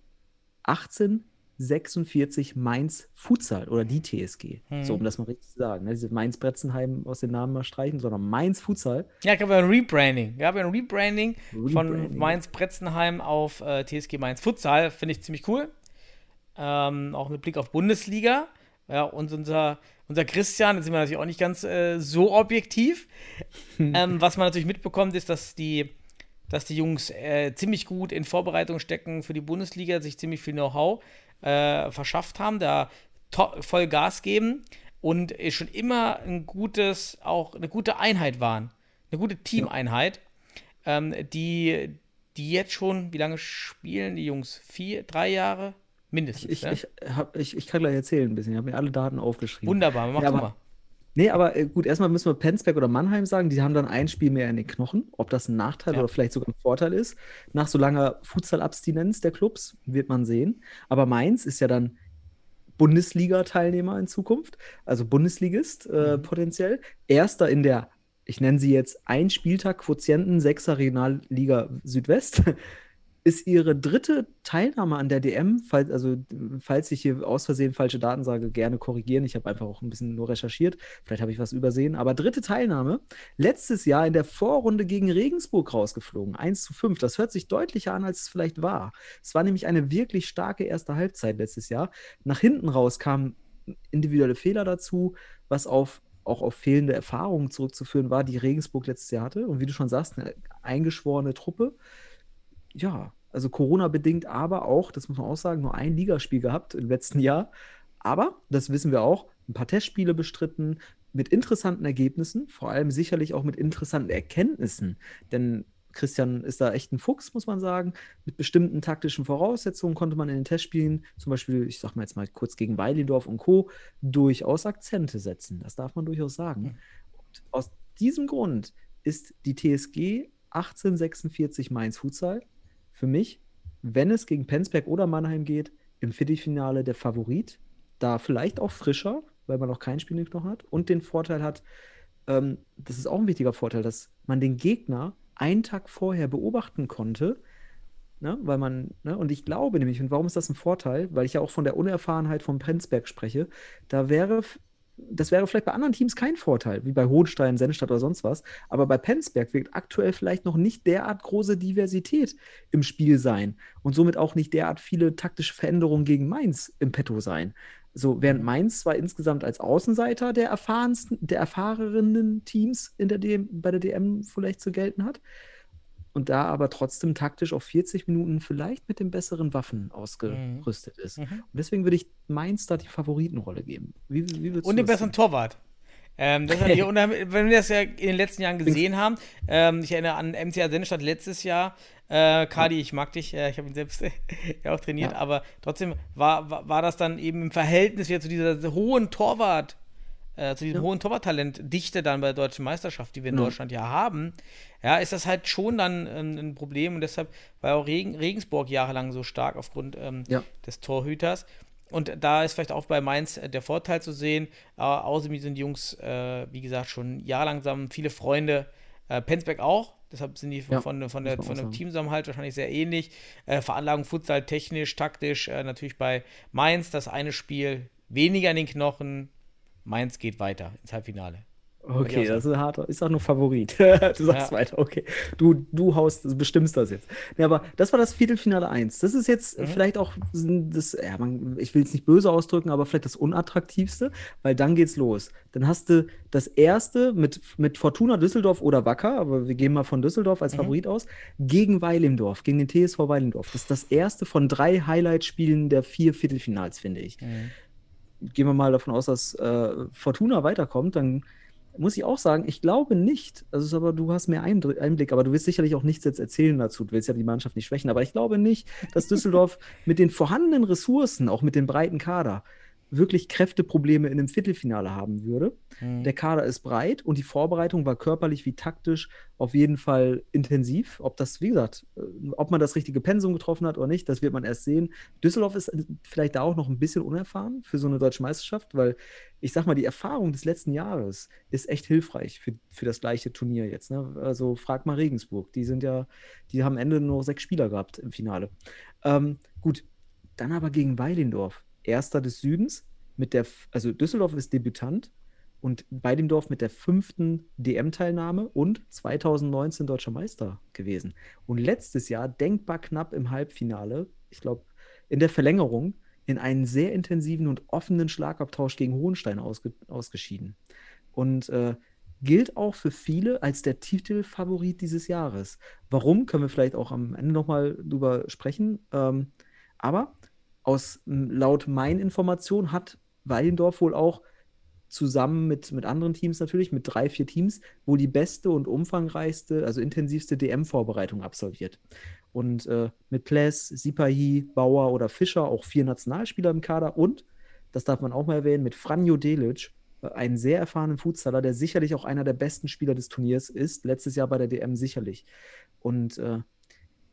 1846 Mainz Futsal oder die TSG. Mhm. So, um das mal richtig zu sagen. Ne? Diese Mainz-Bretzenheim aus den Namen mal streichen, sondern Mainz Futsal. Ja, ich glaube, ein Rebranding. Ja, ein Rebranding, Rebranding. von Mainz-Bretzenheim auf äh, TSG Mainz Futsal. Finde ich ziemlich cool ähm, auch mit Blick auf Bundesliga. Ja, und unser, unser Christian, jetzt sind wir natürlich auch nicht ganz äh, so objektiv. ähm, was man natürlich mitbekommt, ist, dass die, dass die Jungs äh, ziemlich gut in Vorbereitung stecken für die Bundesliga, sich ziemlich viel Know-how äh, verschafft haben, da voll Gas geben und schon immer ein gutes, auch eine gute Einheit waren. Eine gute Teameinheit, ähm, die, die jetzt schon, wie lange spielen die Jungs? Vier, drei Jahre? Mindestens. Ich, ja? ich, hab, ich, ich kann gleich erzählen ein bisschen. Ich habe mir alle Daten aufgeschrieben. Wunderbar, mach Ja, aber- mal. Nee, aber äh, gut, erstmal müssen wir Penzberg oder Mannheim sagen, die haben dann ein Spiel mehr in den Knochen. Ob das ein Nachteil Ja. oder vielleicht sogar ein Vorteil ist. Nach so langer Futsal-Abstinenz der Clubs wird man sehen. Aber Mainz ist ja dann Bundesliga-Teilnehmer in Zukunft, also Bundesligist äh, potenziell. Erster in der, ich nenne sie jetzt ein Spieltag Quotienten 6er Regionalliga Südwest. Ist ihre dritte Teilnahme an der DM, falls, also falls ich hier aus Versehen falsche Daten sage, gerne korrigieren. Ich habe einfach auch ein bisschen nur recherchiert. Vielleicht habe ich was übersehen. Aber dritte Teilnahme. Letztes Jahr in der Vorrunde gegen Regensburg rausgeflogen. 1 zu 5. Das hört sich deutlicher an, als es vielleicht war. Es war nämlich eine wirklich starke erste Halbzeit letztes Jahr. Nach hinten raus kamen individuelle Fehler dazu, was auf auch auf fehlende Erfahrungen zurückzuführen war, die Regensburg letztes Jahr hatte. Und wie du schon sagst, eine eingeschworene Truppe. Ja, also Corona-bedingt, aber auch, das muss man auch sagen, nur ein Ligaspiel gehabt im letzten Jahr. Aber, das wissen wir auch, ein paar Testspiele bestritten, mit interessanten Ergebnissen, vor allem sicherlich auch mit interessanten Erkenntnissen. Denn Christian ist da echt ein Fuchs, muss man sagen. Mit bestimmten taktischen Voraussetzungen konnte man in den Testspielen, zum Beispiel, ich sag mal jetzt mal kurz gegen Weilendorf und Co., durchaus Akzente setzen. Das darf man durchaus sagen. Und aus diesem Grund ist die TSG 1846 Mainz Futsal für mich, wenn es gegen Penzberg oder Mannheim geht, im Viertelfinale der Favorit. Da vielleicht auch frischer, weil man noch kein Spiel in den Knochen hat. Und den Vorteil hat, ähm, das ist auch ein wichtiger Vorteil, dass man den Gegner einen Tag vorher beobachten konnte. Ne, weil man, ne, und ich glaube nämlich, und warum ist das ein Vorteil? Weil ich ja auch von der Unerfahrenheit von Penzberg spreche, da wäre, das wäre vielleicht bei anderen Teams kein Vorteil, wie bei Hohenstein, Sennstadt oder sonst was, aber bei Penzberg wird aktuell vielleicht noch nicht derart große Diversität im Spiel sein und somit auch nicht derart viele taktische Veränderungen gegen Mainz im Petto sein. So, während Mainz zwar insgesamt als Außenseiter der erfahrensten, der erfahrenen Teams in der DM, bei der DM vielleicht zu gelten hat, und da aber trotzdem taktisch auf 40 Minuten vielleicht mit den besseren Waffen ausgerüstet ist. Mhm. Und deswegen würde ich Mainz da die Favoritenrolle geben. Wie, wie Und den besseren sehen? Torwart. Ähm, das ist unheimlich- wenn wir das ja in den letzten Jahren gesehen haben, ähm, ich erinnere an MCA Sennestadt letztes Jahr, äh, Kadi, ich mag dich, äh, ich habe ihn selbst ja auch trainiert, Ja. aber trotzdem war, war, war das dann eben im Verhältnis wieder zu dieser hohen Torwart, äh, zu diesem Ja. hohen Torwarttalentdichte dann bei der deutschen Meisterschaft, die wir in Genau. Deutschland ja haben, ja, ist das halt schon dann ähm, ein Problem und deshalb war auch Regen, Regensburg jahrelang so stark aufgrund ähm, Ja. des Torhüters. Und da ist vielleicht auch bei Mainz äh, der Vorteil zu sehen. Äh, außerdem sind die Jungs, äh, wie gesagt, schon jahrelang viele Freunde. Äh, Penzberg auch. Deshalb sind die von, Ja, von, der, von dem. Teamzusammenhalt wahrscheinlich sehr ähnlich. Äh, Veranlagung Futsal technisch, taktisch. Äh, natürlich bei Mainz das eine Spiel weniger in den Knochen. Mainz geht weiter ins Halbfinale. Ich Okay, das ist ein harter, ist auch nur Favorit. du sagst Ja. weiter, okay. Du, du haust, du bestimmst das jetzt. Ja, aber das war das Viertelfinale 1. Das ist jetzt Mhm. vielleicht auch das, ja, man, ich will es nicht böse ausdrücken, aber vielleicht das unattraktivste, weil dann geht's los. Dann hast du das erste mit, mit Fortuna Düsseldorf oder Wacker, aber wir gehen mal von Düsseldorf als Mhm. Favorit aus, gegen Weilendorf, gegen den TSV Weilendorf. Das ist das erste von drei Highlight-Spielen der vier Viertelfinals, finde ich gehen wir mal davon aus, dass äh, Fortuna weiterkommt, dann muss ich auch sagen, ich glaube nicht, also aber du hast mehr Einblick, aber du willst sicherlich auch nichts jetzt erzählen dazu, du willst ja die Mannschaft nicht schwächen, aber ich glaube nicht, dass Düsseldorf mit den vorhandenen Ressourcen, auch mit dem breiten Kader, wirklich Kräfteprobleme in einem Viertelfinale haben würde. Mhm. Der Kader ist breit und die Vorbereitung war körperlich wie taktisch auf jeden Fall intensiv. Ob das, wie gesagt, äh, ob man das richtige Pensum getroffen hat oder nicht, das wird man erst sehen. Düsseldorf ist äh, vielleicht da auch noch ein bisschen unerfahren für so eine deutsche Meisterschaft, weil ich sag mal, die Erfahrung des letzten Jahres ist echt hilfreich für, für das gleiche Turnier jetzt. Ne? Also frag mal Regensburg. Die sind ja, die haben am Ende nur sechs Spieler gehabt im Finale. Ähm, gut, dann aber gegen Weilendorf. Erster des Südens mit der, also Düsseldorf ist Debütant und Weilendorf mit der fünften DM-Teilnahme und 2019 deutscher Meister gewesen. Und letztes Jahr denkbar knapp im Halbfinale, ich glaube, in der Verlängerung, in einen sehr intensiven und offenen Schlagabtausch gegen Hohenstein ausge ausgeschieden. Und äh, gilt auch für viele als der Titelfavorit dieses Jahres. Warum, können wir vielleicht auch am Ende nochmal drüber sprechen. Ähm, aber aus laut meinen Informationen hat Weilendorf wohl auch zusammen mit, mit anderen Teams natürlich, mit drei, vier Teams, wohl die beste und umfangreichste, also intensivste DM-Vorbereitung absolviert. Und äh, mit Pless, Sipahi, Bauer oder Fischer auch vier Nationalspieler im Kader und, das darf man auch mal erwähnen, mit Franjo Delic, äh, einen sehr erfahrenen Futsaler, der sicherlich auch einer der besten Spieler des Turniers ist, letztes Jahr bei der DM sicherlich. Und äh,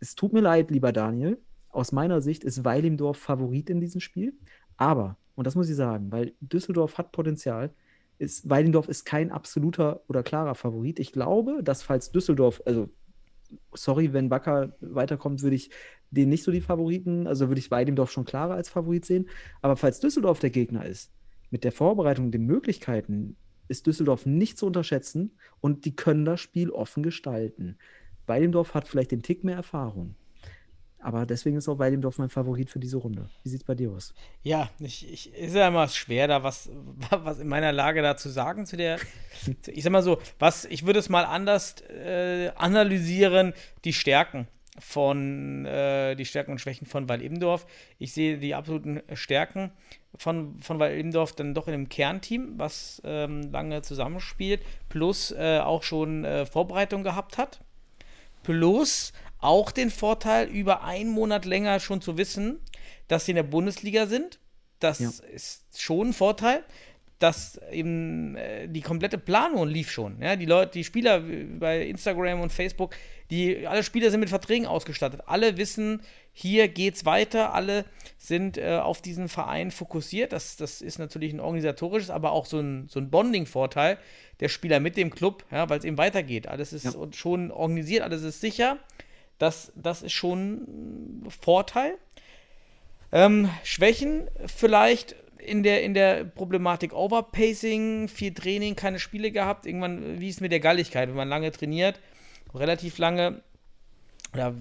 es tut mir leid, lieber Daniel, aus meiner Sicht ist Weilimdorf Favorit in diesem Spiel, aber und das muss ich sagen, weil Düsseldorf hat Potenzial. Ist, Weidendorf ist kein absoluter oder klarer Favorit. Ich glaube, dass falls Düsseldorf, also sorry, wenn Wacker weiterkommt, würde ich den nicht so die Favoriten, also würde ich Weidendorf schon klarer als Favorit sehen. Aber falls Düsseldorf der Gegner ist, mit der Vorbereitung, den Möglichkeiten, ist Düsseldorf nicht zu unterschätzen und die können das Spiel offen gestalten. Weidendorf hat vielleicht den Tick mehr Erfahrung. Aber deswegen ist auch Weidendorf mein Favorit für diese Runde. Wie sieht es bei dir aus? Ja, ich, ich, ist ja immer schwer, da was, was in meiner Lage da zu sagen zu der. ich sag mal so, was, ich würde es mal anders äh, analysieren, die Stärken von äh, die Stärken und Schwächen von Weil-Ebendorf. Ich sehe die absoluten Stärken von, von Weil-Ebendorf dann doch in einem Kernteam, was ähm, lange zusammenspielt, plus äh, auch schon äh, Vorbereitung gehabt hat. Plus auch den Vorteil, über einen Monat länger schon zu wissen, dass sie in der Bundesliga sind. Das ja. ist schon ein Vorteil, dass eben äh, die komplette Planung lief schon. Ja? Die Leute, die Spieler bei Instagram und Facebook, die alle Spieler sind mit Verträgen ausgestattet. Alle wissen, hier geht's weiter. Alle sind äh, auf diesen Verein fokussiert. Das, das ist natürlich ein organisatorisches, aber auch so ein, so ein Bonding-Vorteil der Spieler mit dem Club, ja, weil es eben weitergeht. Alles ist ja. schon organisiert, alles ist sicher. Das, das ist schon ein Vorteil. Ähm, Schwächen vielleicht in der, in der Problematik Overpacing, viel Training, keine Spiele gehabt. Irgendwann, wie ist es mit der Galligkeit, wenn man lange trainiert, relativ lange, oder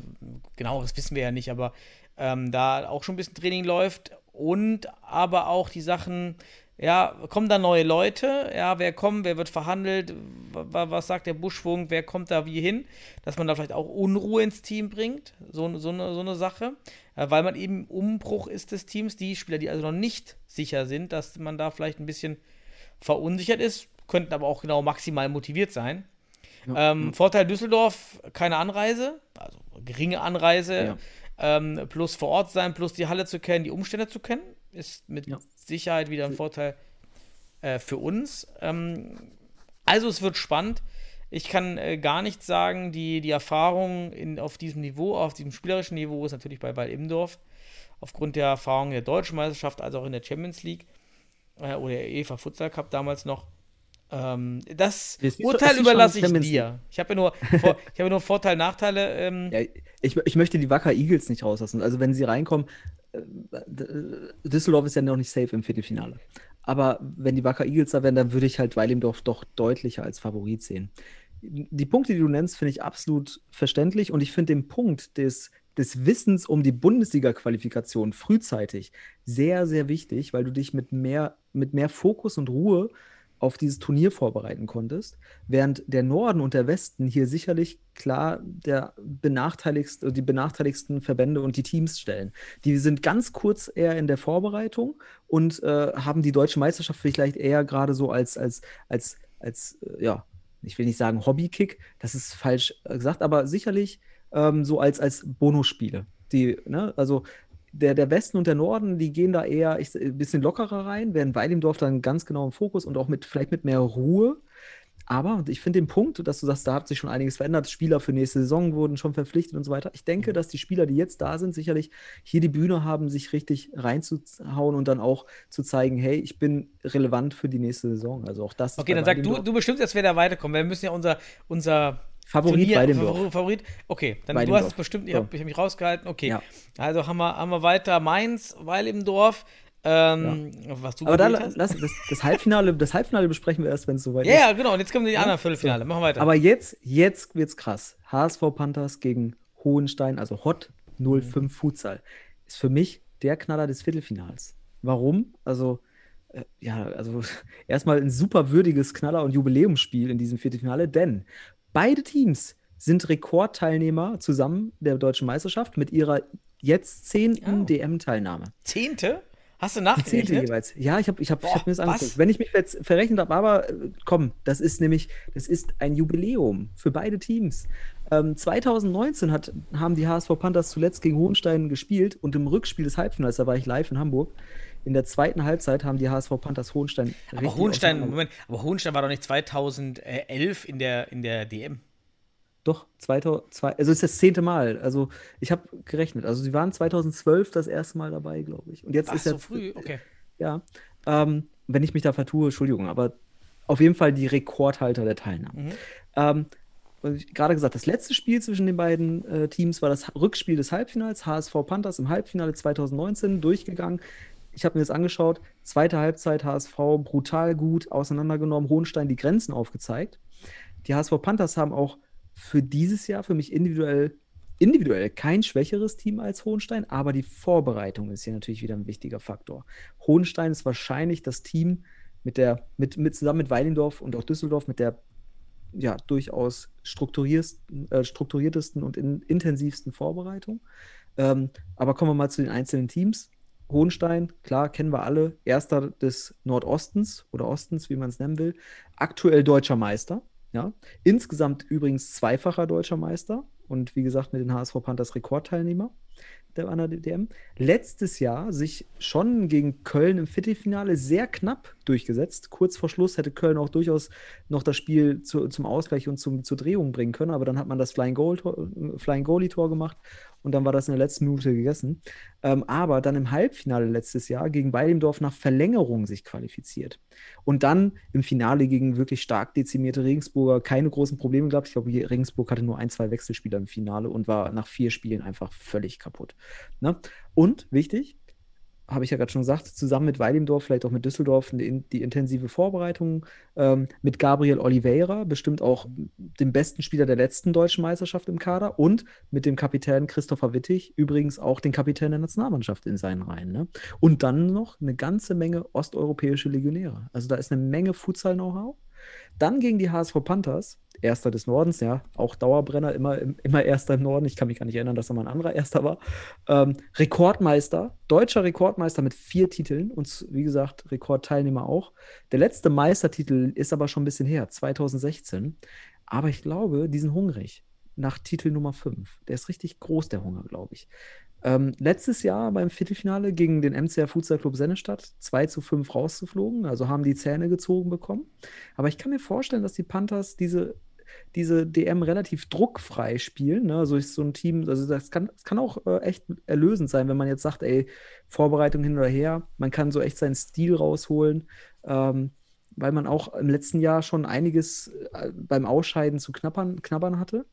genau, das wissen wir ja nicht, aber ähm, da auch schon ein bisschen Training läuft und aber auch die Sachen, ja, kommen da neue Leute? Ja, wer kommt, wer wird verhandelt? Was sagt der Buschfunk? Wer kommt da wie hin? Dass man da vielleicht auch Unruhe ins Team bringt. So, so, eine, so eine Sache. Weil man eben Umbruch ist des Teams. Die Spieler, die also noch nicht sicher sind, dass man da vielleicht ein bisschen verunsichert ist, könnten aber auch genau maximal motiviert sein. Ja, ähm, ja. Vorteil Düsseldorf, keine Anreise, also geringe Anreise, ja. ähm, plus vor Ort sein, plus die Halle zu kennen, die Umstände zu kennen, ist mit Sicherheit wieder ein Vorteil äh, für uns. Ähm, also es wird spannend. Ich kann äh, gar nichts sagen. Die, die Erfahrung in, auf diesem Niveau, auf diesem spielerischen Niveau ist natürlich bei Ball Imdorf. Aufgrund der Erfahrung der deutschen Meisterschaft, als auch in der Champions League äh, oder der EFA Futsal Cup damals noch. Ähm, das Urteil überlasse ich dir. Ich habe ja nur, vor, ich habe nur Vorteile, Nachteile. Ähm. Ja, ich, ich möchte die Wacker Eagles nicht rauslassen. Also wenn sie reinkommen, Düsseldorf ist ja noch nicht safe im Viertelfinale. Aber wenn die Wacker Eagles da wären, dann würde ich halt Weilimdorf doch deutlicher als Favorit sehen. Die Punkte, die du nennst, finde ich absolut verständlich und ich finde den Punkt des, des Wissens um die Bundesliga-Qualifikation frühzeitig sehr, sehr wichtig, weil du dich mit mehr, mit mehr Fokus und Ruhe auf dieses Turnier vorbereiten konntest, während der Norden und der Westen hier sicherlich klar der benachteiligste, die benachteiligsten Verbände und die Teams stellen. Die sind ganz kurz eher in der Vorbereitung und äh, haben die deutsche Meisterschaft vielleicht eher gerade so als, als, als, als, äh, ja, ich will nicht sagen Hobbykick, das ist falsch gesagt, aber sicherlich ähm, so als, als Bonusspiele. Die, ne, also der, der Westen und der Norden, die gehen da eher ich, ein bisschen lockerer rein, werden Weidemdorf dann ganz genau im Fokus und auch mit vielleicht mit mehr Ruhe. Aber ich finde den Punkt, dass du sagst, da hat sich schon einiges verändert. Spieler für nächste Saison wurden schon verpflichtet und so weiter. Ich denke, dass die Spieler, die jetzt da sind, sicherlich hier die Bühne haben, sich richtig reinzuhauen und dann auch zu zeigen, hey, ich bin relevant für die nächste Saison. Also auch das. Okay, dann sag du, du bestimmst jetzt, wer da weiterkommt. Wir müssen ja unser, unser Favorit Turnier, bei dem Dorf. Favorit. Okay, dann bei du hast es bestimmt, ich habe hab mich rausgehalten. Okay. Ja. Also haben wir, haben wir weiter Mainz, weil im Dorf. Ähm, ja. was du Aber da lass, das, das, Halbfinale, das Halbfinale besprechen wir erst, wenn es soweit ja, ist. Ja, genau. Und jetzt kommen die ja? anderen Viertelfinale. Machen wir weiter. Aber jetzt, jetzt wird's krass. HSV Panthers gegen Hohenstein, also Hot 05 mhm. Futsal. Ist für mich der Knaller des Viertelfinals. Warum? Also, äh, ja, also erstmal ein super würdiges Knaller- und Jubiläumsspiel in diesem Viertelfinale, denn Beide Teams sind Rekordteilnehmer zusammen der deutschen Meisterschaft mit ihrer jetzt zehnten oh. DM-Teilnahme. Zehnte? Hast du Die zehnte nachgerechnet? jeweils. Ja, ich habe ich hab, ich hab mir das angeguckt. Wenn ich mich jetzt verrechnet habe, aber äh, komm, das ist nämlich, das ist ein Jubiläum für beide Teams. Ähm, 2019 hat, haben die HSV Panthers zuletzt gegen Hohenstein gespielt und im Rückspiel des Halbfinals, da war ich live in Hamburg, in der zweiten Halbzeit haben die HSV Panthers Hohenstein. Aber Hohenstein, Moment, aber Hohenstein war doch nicht 2011 in der, in der DM. Doch, 2002, also es ist das zehnte Mal. Also ich habe gerechnet. Also sie waren 2012 das erste Mal dabei, glaube ich. Und jetzt Ach, ist so jetzt, früh, okay. Ja. Ähm, wenn ich mich da vertue, Entschuldigung, aber auf jeden Fall die Rekordhalter der Teilnahme. Mhm. Ähm, gerade gesagt, das letzte Spiel zwischen den beiden äh, Teams war das Rückspiel des Halbfinals. HSV Panthers im Halbfinale 2019 durchgegangen. Ich habe mir das angeschaut. Zweite Halbzeit HSV brutal gut auseinandergenommen, Hohenstein die Grenzen aufgezeigt. Die HSV Panthers haben auch für dieses Jahr für mich individuell individuell kein schwächeres Team als Hohenstein, aber die Vorbereitung ist hier natürlich wieder ein wichtiger Faktor. Hohenstein ist wahrscheinlich das Team mit der, mit, mit zusammen mit Weilendorf und auch Düsseldorf mit der ja durchaus strukturiertesten, äh, strukturiertesten und in, intensivsten Vorbereitung. Ähm, aber kommen wir mal zu den einzelnen Teams. Hohenstein, klar, kennen wir alle, erster des Nordostens oder Ostens, wie man es nennen will, aktuell deutscher Meister. Ja, insgesamt übrigens zweifacher deutscher Meister und wie gesagt mit den HSV Panthers Rekordteilnehmer der an der DM. Letztes Jahr sich schon gegen Köln im Viertelfinale sehr knapp durchgesetzt. Kurz vor Schluss hätte Köln auch durchaus noch das Spiel zu, zum Ausgleich und zum, zur Drehung bringen können, aber dann hat man das Flying, Goal äh, Flying Goalie Tor gemacht und dann war das in der letzten Minute gegessen. Ähm, aber dann im Halbfinale letztes Jahr gegen Beidemdorf nach Verlängerung sich qualifiziert. Und dann im Finale gegen wirklich stark dezimierte Regensburger keine großen Probleme gehabt. Ich glaube, Regensburg hatte nur ein, zwei Wechselspieler im Finale und war nach vier Spielen einfach völlig kaputt. Ne? Und wichtig, habe ich ja gerade schon gesagt, zusammen mit Weidemdorf, vielleicht auch mit Düsseldorf, die, die intensive Vorbereitung ähm, mit Gabriel Oliveira, bestimmt auch dem besten Spieler der letzten deutschen Meisterschaft im Kader und mit dem Kapitän Christopher Wittig, übrigens auch den Kapitän der Nationalmannschaft in seinen Reihen. Ne? Und dann noch eine ganze Menge osteuropäische Legionäre. Also da ist eine Menge Futsal-Know-how. Dann gegen die HSV Panthers, Erster des Nordens, ja, auch Dauerbrenner, immer, immer Erster im Norden. Ich kann mich gar nicht erinnern, dass da mal ein anderer Erster war. Ähm, Rekordmeister, deutscher Rekordmeister mit vier Titeln und wie gesagt, Rekordteilnehmer auch. Der letzte Meistertitel ist aber schon ein bisschen her, 2016. Aber ich glaube, die sind hungrig nach Titel Nummer 5. Der ist richtig groß, der Hunger, glaube ich. Ähm, letztes Jahr beim Viertelfinale gegen den MCR Futsal Club Sennestadt 2 zu 5 rauszuflogen, also haben die Zähne gezogen bekommen. Aber ich kann mir vorstellen, dass die Panthers diese, diese DM relativ druckfrei spielen. Ne? Also ist so ein Team, also das kann, das kann auch äh, echt erlösend sein, wenn man jetzt sagt, ey, Vorbereitung hin oder her, man kann so echt seinen Stil rausholen. Ähm, weil man auch im letzten Jahr schon einiges äh, beim Ausscheiden zu knappern, knabbern hatte.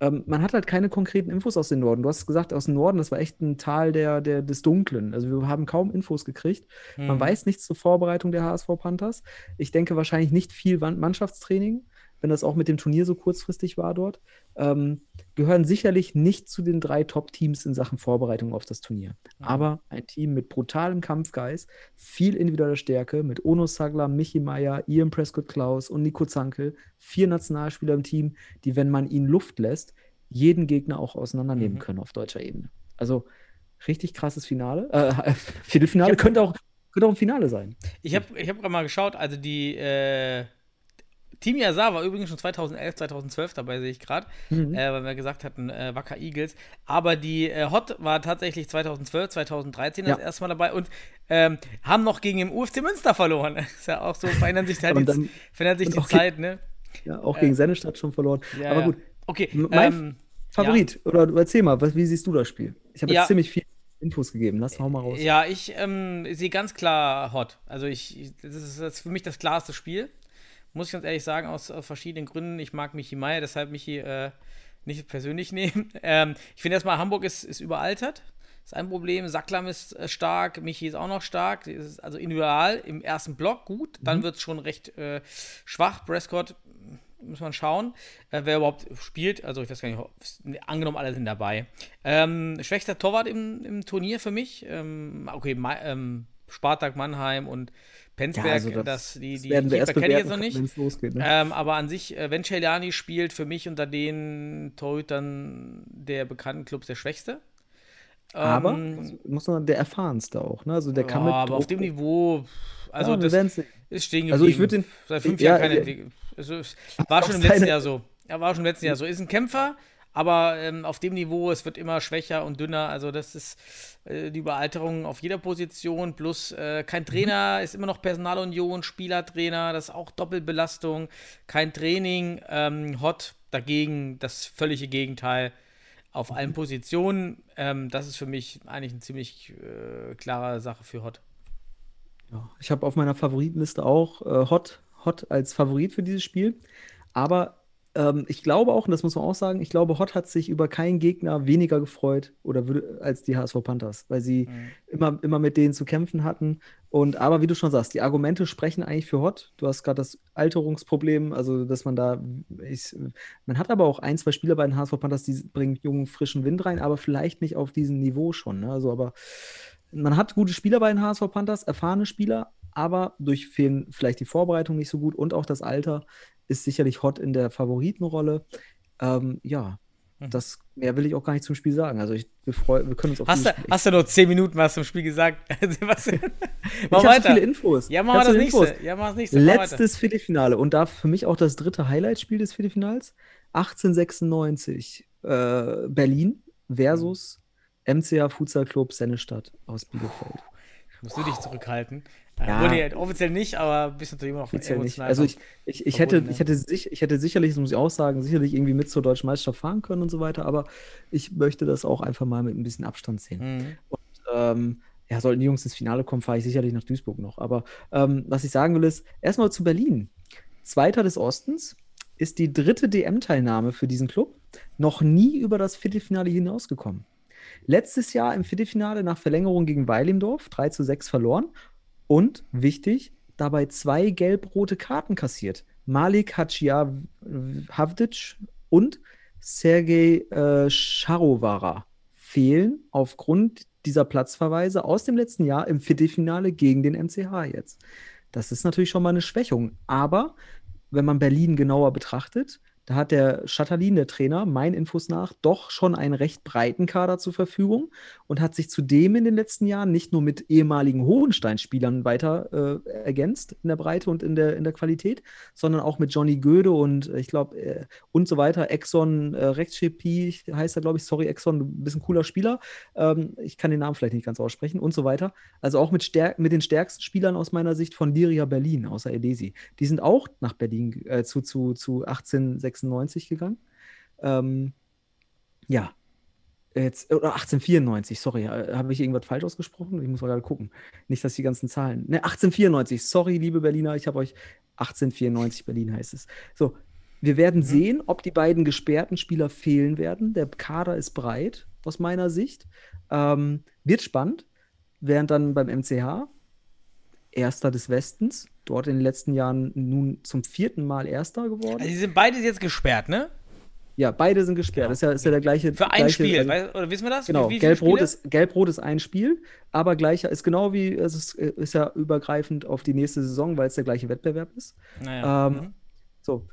Ähm, man hat halt keine konkreten Infos aus dem Norden. Du hast gesagt, aus dem Norden, das war echt ein Tal der, der, des Dunklen. Also wir haben kaum Infos gekriegt. Hm. Man weiß nichts zur Vorbereitung der HSV Panthers. Ich denke wahrscheinlich nicht viel Mannschaftstraining, wenn das auch mit dem Turnier so kurzfristig war dort. Ähm, gehören sicherlich nicht zu den drei Top-Teams in Sachen Vorbereitung auf das Turnier. Aber ein Team mit brutalem Kampfgeist, viel individueller Stärke, mit Ono Sagler, Michi Meier, Ian Prescott Klaus und Nico Zankel, vier Nationalspieler im Team, die, wenn man ihnen Luft lässt, jeden Gegner auch auseinandernehmen Mhm. können auf deutscher Ebene. Also richtig krasses Finale. Äh, Viertelfinale könnte auch, könnte auch ein Finale sein. Ich habe ich hab gerade mal geschaut, also die äh, Team Yazar war übrigens schon 2011, 2012 dabei, sehe ich gerade, Mhm. äh, weil wir gesagt hatten, äh, Wacker Eagles. Aber die äh, Hot war tatsächlich 2012, 2013 das Ja. erste Mal dabei und ähm, haben noch gegen den UFC Münster verloren. ist ja auch so, verändern sich halt Und die, dann- verändert sich die Zeit, ne? Ja, auch gegen Sennestadt schon verloren. Ja, Aber ja. gut, Okay, Mein ähm, Favorit. Oder du erzähl mal, was, wie siehst du das Spiel? Ich habe Ja. jetzt ziemlich viel Infos gegeben. Lass hau mal raus. Ja, ich ähm, sehe ganz klar Hot. Also ich, ich- das ist, das ist für mich das klarste Spiel. Muss ich ganz ehrlich sagen, aus, aus verschiedenen Gründen. Ich mag Michi Meier, deshalb Michi äh, nicht persönlich nehmen. Ähm, ich finde erstmal, Hamburg ist, ist überaltert. ist ein Problem. Sacklam ist äh, stark, Michi ist auch noch stark. Das also individual im ersten Block gut, dann wird es schon recht äh, schwach. Prescott muss man schauen, äh, wer überhaupt spielt. Also ich weiß gar nicht, angenommen, alle sind dabei. Ähm, schwächster Torwart im, im Turnier für mich. Ähm, okay, Ma ähm, Spartak Mannheim und Penzberg, also das- das, die, Das die werden wir erst Keeper kenne ich jetzt noch nicht. wenn es losgeht. Ne? Ähm, aber an sich, äh, wenn Celiani spielt, für mich unter den Torhütern der bekannten Clubs der Schwächste. Aber Ähm, also, muss man der erfahrenste auch, ne? Also der kann ja, mit aber auf dem Niveau, also Ja, das ist stehen geblieben. Also ich würd den- Seit fünf ja, Jahren keine ja. Entwicklung. Also, war schon im letzten Jahr so. Er war schon im letzten Jahr so. Ist ein Kämpfer, aber ähm, auf dem Niveau, es wird immer schwächer und dünner. Also das ist äh, die Überalterung auf jeder Position. Plus äh, Mhm. kein Trainer, ist immer noch Personalunion, Spielertrainer, das ist auch Doppelbelastung. Kein Training, ähm, hot dagegen, das völlige Gegenteil. Auf allen Mhm. Positionen, ähm, das ist für mich eigentlich eine ziemlich äh, klare Sache für Hot. Ja, ich habe auf meiner Favoritenliste auch äh, Hot, Hot als Favorit für dieses Spiel. Aber ähm, ich glaube auch, und das muss man auch sagen, ich glaube, Hot hat sich über keinen Gegner weniger gefreut oder würde, als die HSV Panthers, weil sie immer, immer mit denen zu kämpfen hatten. Und aber wie du schon sagst, die Argumente sprechen eigentlich für Hot. Du hast gerade das Alterungsproblem, also dass man da, ich, man hat aber auch ein, zwei Spieler bei den HSV Panthers, die bringen jungen, frischen Wind rein, aber vielleicht nicht auf diesem Niveau schon. Ne? Also aber man hat gute Spieler bei den HSV Panthers, erfahrene Spieler, aber durch fehlen vielleicht die Vorbereitung nicht so gut und auch das Alter ist sicherlich Hot in der Favoritenrolle. Ähm, ja, Mhm. das mehr will ich auch gar nicht zum Spiel sagen. Also ich, wir, freu, wir können uns auf Hast du, Spiel- hast du nur 10 Minuten was zum Spiel gesagt? Sebastian? ich Mach so weiter. viele Infos. Ja, Ich machen wir hab das so nächste. Infos. Ja, das nächste. Mach. Letztes Viertelfinale und da für mich auch das dritte Highlight-Spiel des Viertelfinals. 1896 äh, Berlin versus MCA Futsal Club Sennestadt aus Bielefeld. Musst du dich zurückhalten. Ja. Ja. Nee, offiziell nicht, aber bist natürlich immer noch Offiziell nicht. Also ich, ich, ich, hätte, ich, hätte sich, ich hätte sicherlich, das muss ich auch sagen, sicherlich irgendwie mit zur deutschen Meisterschaft fahren können und so weiter, aber ich möchte das auch einfach mal mit ein bisschen Abstand sehen. Mhm. ähm, ja, sollten die Jungs ins Finale kommen, fahre ich sicherlich nach Duisburg noch. Aber ähm, was ich sagen will, ist erstmal zu Berlin. Zweiter des Ostens ist die dritte DM-Teilnahme für diesen Club noch nie über das Viertelfinale hinausgekommen. Letztes Jahr im Viertelfinale nach Verlängerung gegen Weilimdorf 3 zu 6 verloren und, wichtig, dabei zwei gelb-rote Karten kassiert. Malik Hadziavdic und Sergei äh, Sharovara fehlen aufgrund dieser Platzverweise aus dem letzten Jahr im Viertelfinale gegen den MCH jetzt. Das ist natürlich schon mal eine Schwächung. Aber wenn man Berlin genauer betrachtet, da hat der Schatterlin, der Trainer, meinen Infos nach, doch schon einen recht breiten Kader zur Verfügung und hat sich zudem in den letzten Jahren nicht nur mit ehemaligen Hohenstein-Spielern weiter äh, ergänzt in der Breite und in der, in der Qualität, sondern auch mit Johnny Göde und äh, ich glaube äh, und so weiter. Exxon äh, Rexchepi heißt er, glaube ich. Sorry, Exxon, du bist ein cooler Spieler. Ähm, ich kann den Namen vielleicht nicht ganz aussprechen und so weiter. Also auch mit, stärk mit den stärksten Spielern aus meiner Sicht von Liria Berlin, außer Edesi. Die sind auch nach Berlin äh, zu, zu, zu 1896 gegangen. Ähm, ja. Jetzt, oder 1894, sorry, äh, habe ich irgendwas falsch ausgesprochen? Ich muss mal gerade gucken. Nicht, dass die ganzen Zahlen. Ne, 1894, sorry, liebe Berliner, ich habe euch 1894 Berlin heißt es. So, wir werden sehen, ob die beiden gesperrten Spieler fehlen werden. Der Kader ist breit, aus meiner Sicht. Ähm, wird spannend, während dann beim MCH Erster des Westens, dort in den letzten Jahren nun zum vierten Mal Erster geworden. Also die sind beide jetzt gesperrt, ne? Ja, beide sind gesperrt. Das ist ja, ist ja der gleiche. Für ein gleiche, Spiel. also- oder wissen wir das? Genau, Gelb-Rot ist, Gelb ist ein Spiel, aber gleicher ist genau wie, es ist, ist ja übergreifend auf die nächste Saison, weil es der gleiche Wettbewerb ist. Naja. Ähm, mhm. So,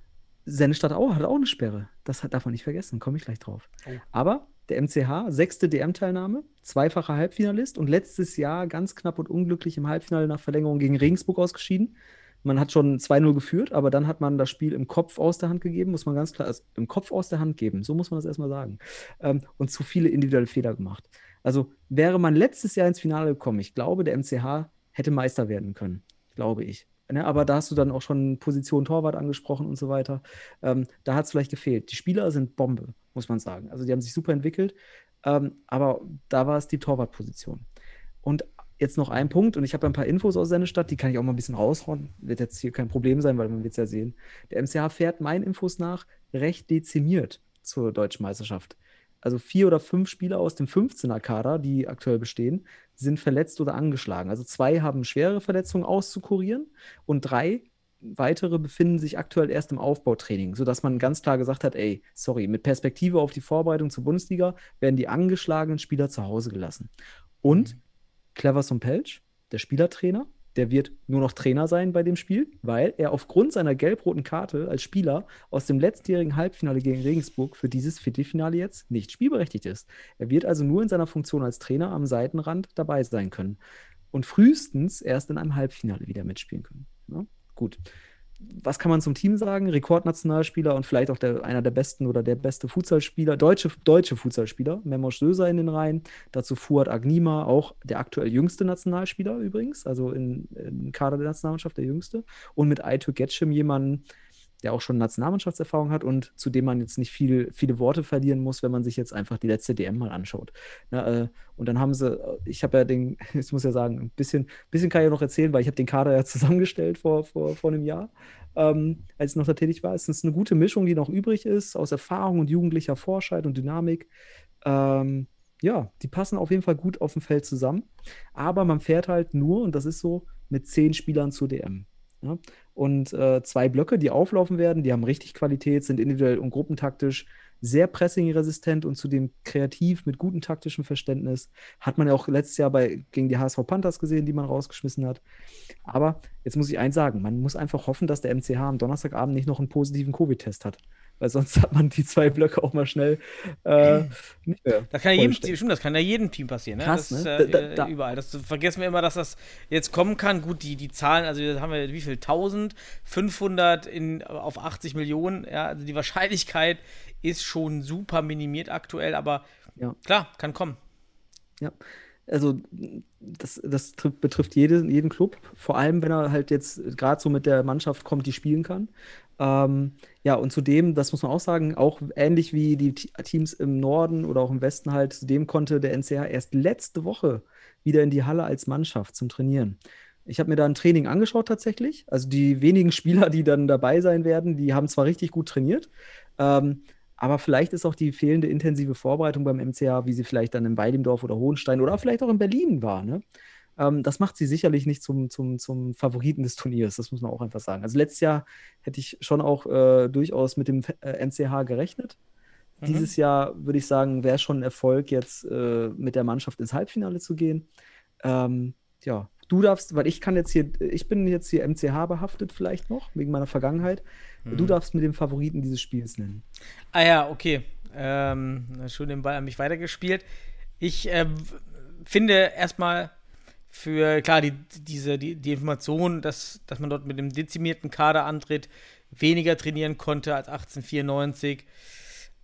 Sennestadt auch, hat auch eine Sperre. Das hat, darf man nicht vergessen, komme ich gleich drauf. Oh. Aber der MCH, sechste DM-Teilnahme, zweifacher Halbfinalist und letztes Jahr ganz knapp und unglücklich im Halbfinale nach Verlängerung gegen Regensburg ausgeschieden. Man hat schon 2-0 geführt, aber dann hat man das Spiel im Kopf aus der Hand gegeben, muss man ganz klar, also im Kopf aus der Hand geben, so muss man das erstmal sagen. Ähm, und zu viele individuelle Fehler gemacht. Also wäre man letztes Jahr ins Finale gekommen, ich glaube, der MCH hätte Meister werden können, glaube ich. Ne, aber da hast du dann auch schon Position Torwart angesprochen und so weiter. Ähm, da hat es vielleicht gefehlt. Die Spieler sind Bombe, muss man sagen. Also die haben sich super entwickelt, ähm, aber da war es die Torwartposition. Und jetzt noch ein Punkt, und ich habe ein paar Infos aus Sennestadt, die kann ich auch mal ein bisschen raushauen. Wird jetzt hier kein Problem sein, weil man wird es ja sehen. Der MCH fährt meinen Infos nach recht dezimiert zur deutschen Meisterschaft. Also vier oder fünf Spieler aus dem 15er-Kader, die aktuell bestehen, sind verletzt oder angeschlagen. Also zwei haben schwere Verletzungen auszukurieren und drei weitere befinden sich aktuell erst im Aufbautraining, sodass man ganz klar gesagt hat, ey, sorry, mit Perspektive auf die Vorbereitung zur Bundesliga werden die angeschlagenen Spieler zu Hause gelassen. Und Cleverson Pelch, der Spielertrainer, der wird nur noch Trainer sein bei dem Spiel, weil er aufgrund seiner gelb-roten Karte als Spieler aus dem letztjährigen Halbfinale gegen Regensburg für dieses Viertelfinale jetzt nicht spielberechtigt ist. Er wird also nur in seiner Funktion als Trainer am Seitenrand dabei sein können und frühestens erst in einem Halbfinale wieder mitspielen können. Ja? Gut was kann man zum Team sagen? Rekordnationalspieler und vielleicht auch der, einer der besten oder der beste Futsalspieler, deutsche, deutsche Futsalspieler, Memo Söser in den Reihen. Dazu Fuad Agnima, auch der aktuell jüngste Nationalspieler übrigens, also im Kader der Nationalmannschaft der jüngste. Und mit Aito Getschim jemanden, der auch schon Nationalmannschaftserfahrung hat und zu dem man jetzt nicht viel, viele Worte verlieren muss, wenn man sich jetzt einfach die letzte DM mal anschaut. Na, äh, und dann haben sie, ich habe ja den, ich muss ja sagen, ein bisschen, bisschen kann ich ja noch erzählen, weil ich habe den Kader ja zusammengestellt vor, vor, vor einem Jahr, ähm, als ich noch da tätig war. Es ist eine gute Mischung, die noch übrig ist, aus Erfahrung und jugendlicher Forschheit und Dynamik. Ähm, ja, die passen auf jeden Fall gut auf dem Feld zusammen. Aber man fährt halt nur, und das ist so, mit zehn Spielern zur DM. Ja? Und äh, zwei Blöcke, die auflaufen werden, die haben richtig Qualität, sind individuell und gruppentaktisch sehr pressingresistent und zudem kreativ mit gutem taktischen Verständnis. Hat man ja auch letztes Jahr bei, gegen die HSV Panthers gesehen, die man rausgeschmissen hat. Aber jetzt muss ich eins sagen: Man muss einfach hoffen, dass der MCH am Donnerstagabend nicht noch einen positiven Covid-Test hat weil sonst hat man die zwei Blöcke auch mal schnell äh, nicht mehr. Das kann ja jedem Team, stimmt, das kann ja jedem Team passieren. Ne? Krass, das, ne? Äh, da, da, überall. Das vergessen wir immer, dass das jetzt kommen kann. Gut, die, die Zahlen, also haben wir wie viel? 1500 in, auf 80 Millionen. Ja, also die Wahrscheinlichkeit ist schon super minimiert aktuell, aber ja. klar, kann kommen. Ja also das, das betrifft jede, jeden Club, vor allem wenn er halt jetzt gerade so mit der Mannschaft kommt, die spielen kann. Ähm, ja, und zudem, das muss man auch sagen, auch ähnlich wie die Teams im Norden oder auch im Westen halt, zudem konnte der NCH erst letzte Woche wieder in die Halle als Mannschaft zum Trainieren. Ich habe mir da ein Training angeschaut tatsächlich. Also die wenigen Spieler, die dann dabei sein werden, die haben zwar richtig gut trainiert, ähm, aber vielleicht ist auch die fehlende intensive Vorbereitung beim MCA, wie sie vielleicht dann in Weidendorf oder Hohenstein oder vielleicht auch in Berlin war, ne? Ähm, das macht sie sicherlich nicht zum, zum, zum Favoriten des Turniers, das muss man auch einfach sagen. Also letztes Jahr hätte ich schon auch äh, durchaus mit dem äh, MCH gerechnet. Mhm. Dieses Jahr würde ich sagen, wäre schon ein Erfolg, jetzt äh, mit der Mannschaft ins Halbfinale zu gehen. Ähm, ja, du darfst, weil ich kann jetzt hier, ich bin jetzt hier MCH behaftet vielleicht noch, wegen meiner Vergangenheit. Mhm. Du darfst mir den Favoriten dieses Spiels nennen. Ah ja, okay. Ähm, schon den Ball an mich weitergespielt. Ich äh, finde erstmal für, klar, die, diese, die, die Information, dass, dass man dort mit dem dezimierten Kader antritt, weniger trainieren konnte als 1894.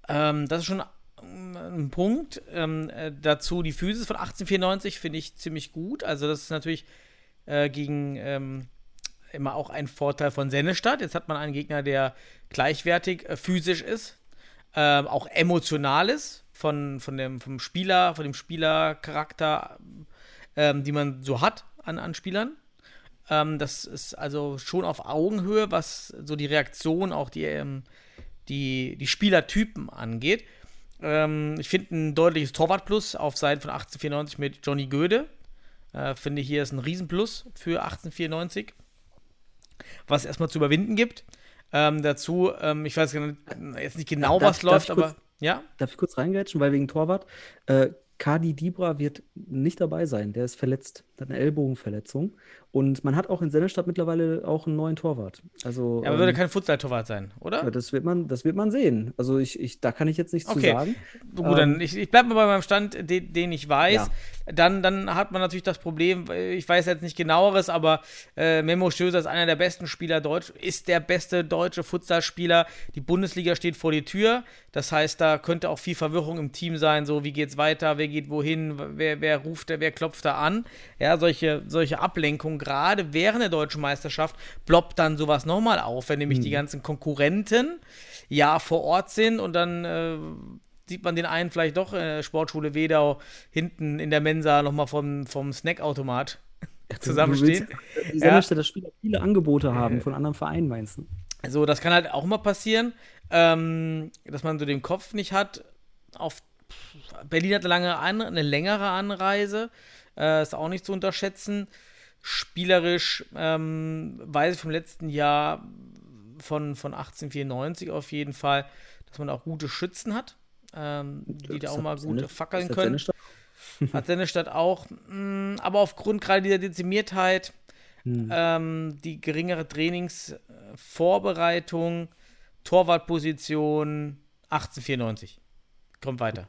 Ähm, das ist schon ein Punkt. Ähm, äh, dazu die Physis von 1894 finde ich ziemlich gut. Also, das ist natürlich äh, gegen ähm, immer auch ein Vorteil von Sennestadt. Jetzt hat man einen Gegner, der gleichwertig äh, physisch ist, ähm, auch emotional ist, von, von dem, vom Spieler, von dem Spielercharakter ähm, die man so hat an, an Spielern. Ähm, das ist also schon auf Augenhöhe, was so die Reaktion, auch die, ähm, die, die Spielertypen angeht. Ähm, ich finde ein deutliches Torwart-Plus auf Seiten von 1894 mit Johnny Göde. Äh, finde hier ist ein Riesenplus für 1894, was erstmal zu überwinden gibt. Ähm, dazu, ähm, ich weiß jetzt nicht genau, darf, was läuft, aber kurz, ja. Darf ich kurz reingrätschen, weil wegen Torwart. Äh, Kadi Dibra wird nicht dabei sein. Der ist verletzt, hat eine Ellbogenverletzung. Und man hat auch in Sennestadt mittlerweile auch einen neuen Torwart. Also, ja, aber ähm, würde kein Futsal-Torwart sein, oder? Ja, das wird man, das wird man sehen. Also ich, ich, da kann ich jetzt nichts okay. zu sagen. Gut, ähm, dann ich, ich bleibe mal bei meinem Stand, den, den ich weiß. Ja. Dann, dann hat man natürlich das Problem, ich weiß jetzt nicht genaueres, aber äh, Memo Stöser ist einer der besten Spieler Deutsch, ist der beste deutsche Futsalspieler. Die Bundesliga steht vor die Tür. Das heißt, da könnte auch viel Verwirrung im Team sein. So, wie geht's weiter? Wer geht wohin? Wer, wer ruft da? Wer klopft da an? Ja, solche, solche Ablenkungen gerade während der deutschen Meisterschaft ploppt dann sowas nochmal auf, wenn nämlich mhm. die ganzen Konkurrenten ja vor Ort sind und dann äh, sieht man den einen vielleicht doch äh, Sportschule Wedau hinten in der Mensa nochmal vom, vom Snackautomat zusammenstehen. Die Sendestelle, ja. Spieler viele Angebote haben von anderen Vereinen, meinst du? Also, das kann halt auch mal passieren, ähm, dass man so den Kopf nicht hat. Auf Berlin hat eine, lange An eine längere Anreise, äh, ist auch nicht zu unterschätzen. Spielerisch ähm, weiß ich vom letzten Jahr von, von 1894 auf jeden Fall, dass man auch gute Schützen hat, ähm, die da auch mal gut fackeln können. Hat Sennestadt auch. Mh, mm, aber aufgrund gerade dieser Dezimiertheit ähm, die geringere Trainingsvorbereitung, Torwartposition 1894. Kommt weiter.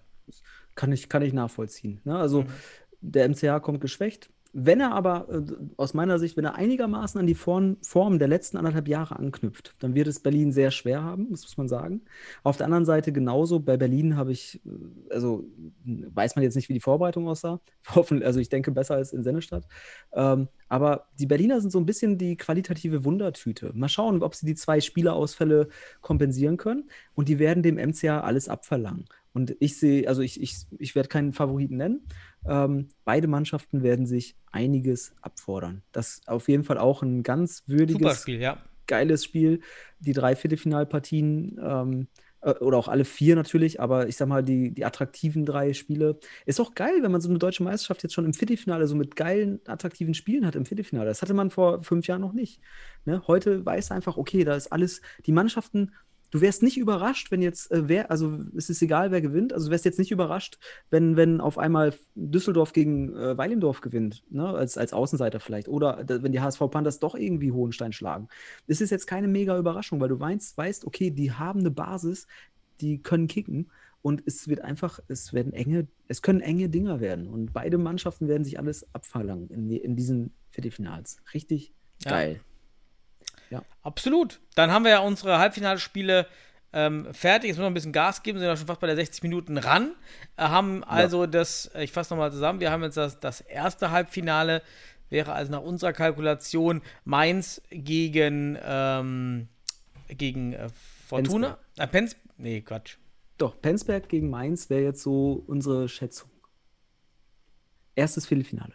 Kann ich, kann ich nachvollziehen. Ne? Also der MCH kommt geschwächt. Wenn er aber äh, aus meiner Sicht, wenn er einigermaßen an die Form, Form der letzten anderthalb Jahre anknüpft, dann wird es Berlin sehr schwer haben, das muss man sagen. Auf der anderen Seite genauso, bei Berlin habe ich, äh, also weiß man jetzt nicht, wie die Vorbereitung aussah. Hoffen, also ich denke besser als in Sennestadt. Ähm, aber die Berliner sind so ein bisschen die qualitative Wundertüte. Mal schauen, ob sie die zwei Spielerausfälle kompensieren können. Und die werden dem MCA alles abverlangen. Und ich sehe, also ich, ich, ich werde keinen Favoriten nennen. Ähm, beide Mannschaften werden sich einiges abfordern. Das ist auf jeden Fall auch ein ganz würdiges, Spiel, ja. geiles Spiel. Die drei Viertelfinalpartien ähm, äh, oder auch alle vier natürlich, aber ich sag mal, die, die attraktiven drei Spiele. Ist auch geil, wenn man so eine deutsche Meisterschaft jetzt schon im Viertelfinale so mit geilen, attraktiven Spielen hat im Viertelfinale. Das hatte man vor fünf Jahren noch nicht. Ne? Heute weiß einfach, okay, da ist alles, die Mannschaften. Du wärst nicht überrascht, wenn jetzt äh, wer, also es ist egal, wer gewinnt. Also du wärst jetzt nicht überrascht, wenn, wenn auf einmal Düsseldorf gegen äh, Weilimdorf gewinnt, ne? als, als Außenseiter vielleicht. Oder da, wenn die HSV Panthers doch irgendwie Hohenstein schlagen. Das ist jetzt keine mega Überraschung, weil du weißt, weißt, okay, die haben eine Basis, die können kicken. Und es wird einfach, es werden enge, es können enge Dinger werden. Und beide Mannschaften werden sich alles abverlangen in, in diesen Viertelfinals. Richtig Ja. geil. Absolut. Dann haben wir ja unsere Halbfinalspiele ähm, fertig. Jetzt müssen wir ein bisschen Gas geben, sind ja schon fast bei der 60 Minuten ran. Äh, haben also das, äh, ich fasse nochmal zusammen, wir haben jetzt das, das erste Halbfinale, wäre also nach unserer Kalkulation Mainz gegen, ähm, gegen äh, Fortuna. Äh, Pens nee, Quatsch. Doch, Penzberg gegen Mainz wäre jetzt so unsere Schätzung. Erstes Viertelfinale.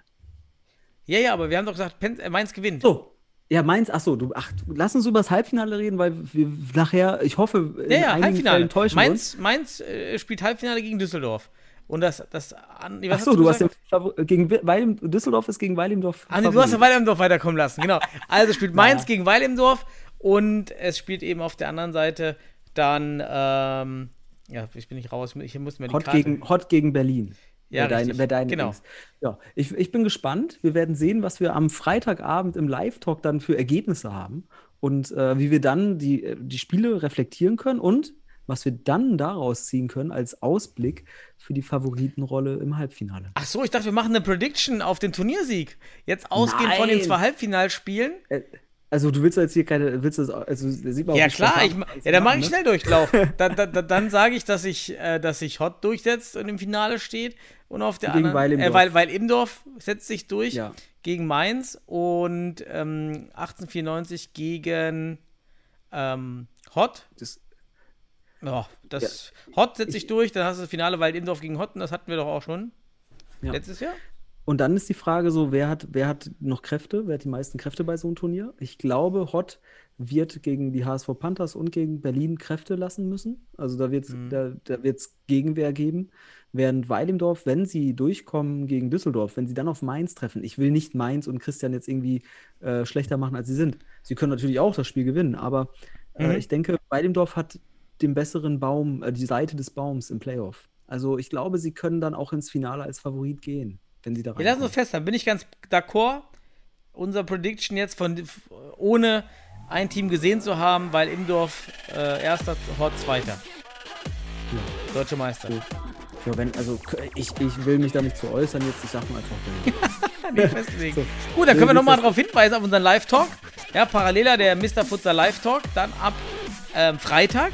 Ja, ja, aber wir haben doch gesagt, Pen äh, Mainz gewinnt. So. Ja, Mainz, ach so, du, ach, lass uns über das Halbfinale reden, weil wir nachher, ich hoffe, in Ja, ja, einigen Halbfinale. Fällen täuschen wir uns. Mainz, Mainz äh, spielt Halbfinale gegen Düsseldorf. Und das, das, an, was Ach so, du hast den Favor- gegen Weilem, Düsseldorf ist gegen Weilimdorf. Ah, nee, du hast ja. Weilimdorf weiterkommen lassen, genau. Also spielt Mainz Ja. gegen Weilimdorf und es spielt eben auf der anderen Seite dann, ähm, ja, ich bin nicht raus, ich muss mir die Hot Karte. gegen, Hot gegen Berlin. Ja, Wer deine, richtig. wer deine Genau. Dings. Ja, ich, ich bin gespannt. Wir werden sehen, was wir am Freitagabend im Live-Talk dann für Ergebnisse haben und äh, wie wir dann die, äh, die Spiele reflektieren können und was wir dann daraus ziehen können als Ausblick für die Favoritenrolle im Halbfinale. Ach so, ich dachte, wir machen eine Prediction auf den Turniersieg. Jetzt ausgehend von den Nein. zwei Halbfinalspielen. Äh, Also du willst jetzt hier keine, willst das, also sieht man auch Ja nicht klar, ich, ja, dann mache ich ne? Schnelldurchlauf. dann dann, dann, dann sage ich, dass ich, äh, dass sich Hot durchsetzt und im Finale steht und auf der Gegen anderen, äh, weil, weil Imdorf setzt sich durch Ja. gegen Mainz und ähm, 1894 gegen ähm, Hot. Das, Ja, das Hot setzt sich durch, dann hast du das Finale Weil Imdorf gegen Hot und das hatten wir doch auch schon Ja. letztes Jahr. Und dann ist die Frage so, wer hat, wer hat noch Kräfte? Wer hat die meisten Kräfte bei so einem Turnier? Ich glaube, Hott wird gegen die HSV Panthers und gegen Berlin Kräfte lassen müssen. Also da wird es da, da wird's Gegenwehr geben. Während Weilimdorf, wenn sie durchkommen gegen Düsseldorf, wenn sie dann auf Mainz treffen, ich will nicht Mainz und Christian jetzt irgendwie äh, schlechter machen, als sie sind. Sie können natürlich auch das Spiel gewinnen, aber äh, Mhm. ich denke, Weilimdorf hat den besseren Baum, äh, die Seite des Baums im Playoff. Also ich glaube, sie können dann auch ins Finale als Favorit gehen, wenn sie da Wir lassen uns reinkommen. fest, dann bin ich ganz d'accord. Unser Prediction jetzt von ohne ein Team gesehen zu haben, weil Imdorf äh, erster, Hot zweiter. Deutsche Meister. Ja, wenn, also ich, ich will mich da nicht zu äußern jetzt, ich sag mal einfach. Nicht festlegen. So. Gut, dann können wir Nee, nochmal darauf hinweisen auf unseren Live-Talk. Ja, paralleler der Mr. Futsal Live-Talk, dann ab ähm, Freitag.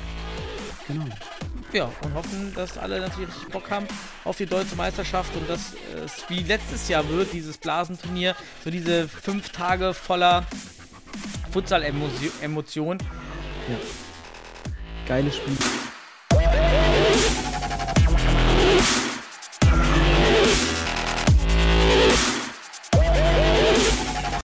Ja, und hoffen, dass alle natürlich richtig Bock haben auf die deutsche Meisterschaft und dass es wie letztes Jahr wird, dieses Blasenturnier, so diese fünf Tage voller Futsal-Emotion. Geiles Spiel.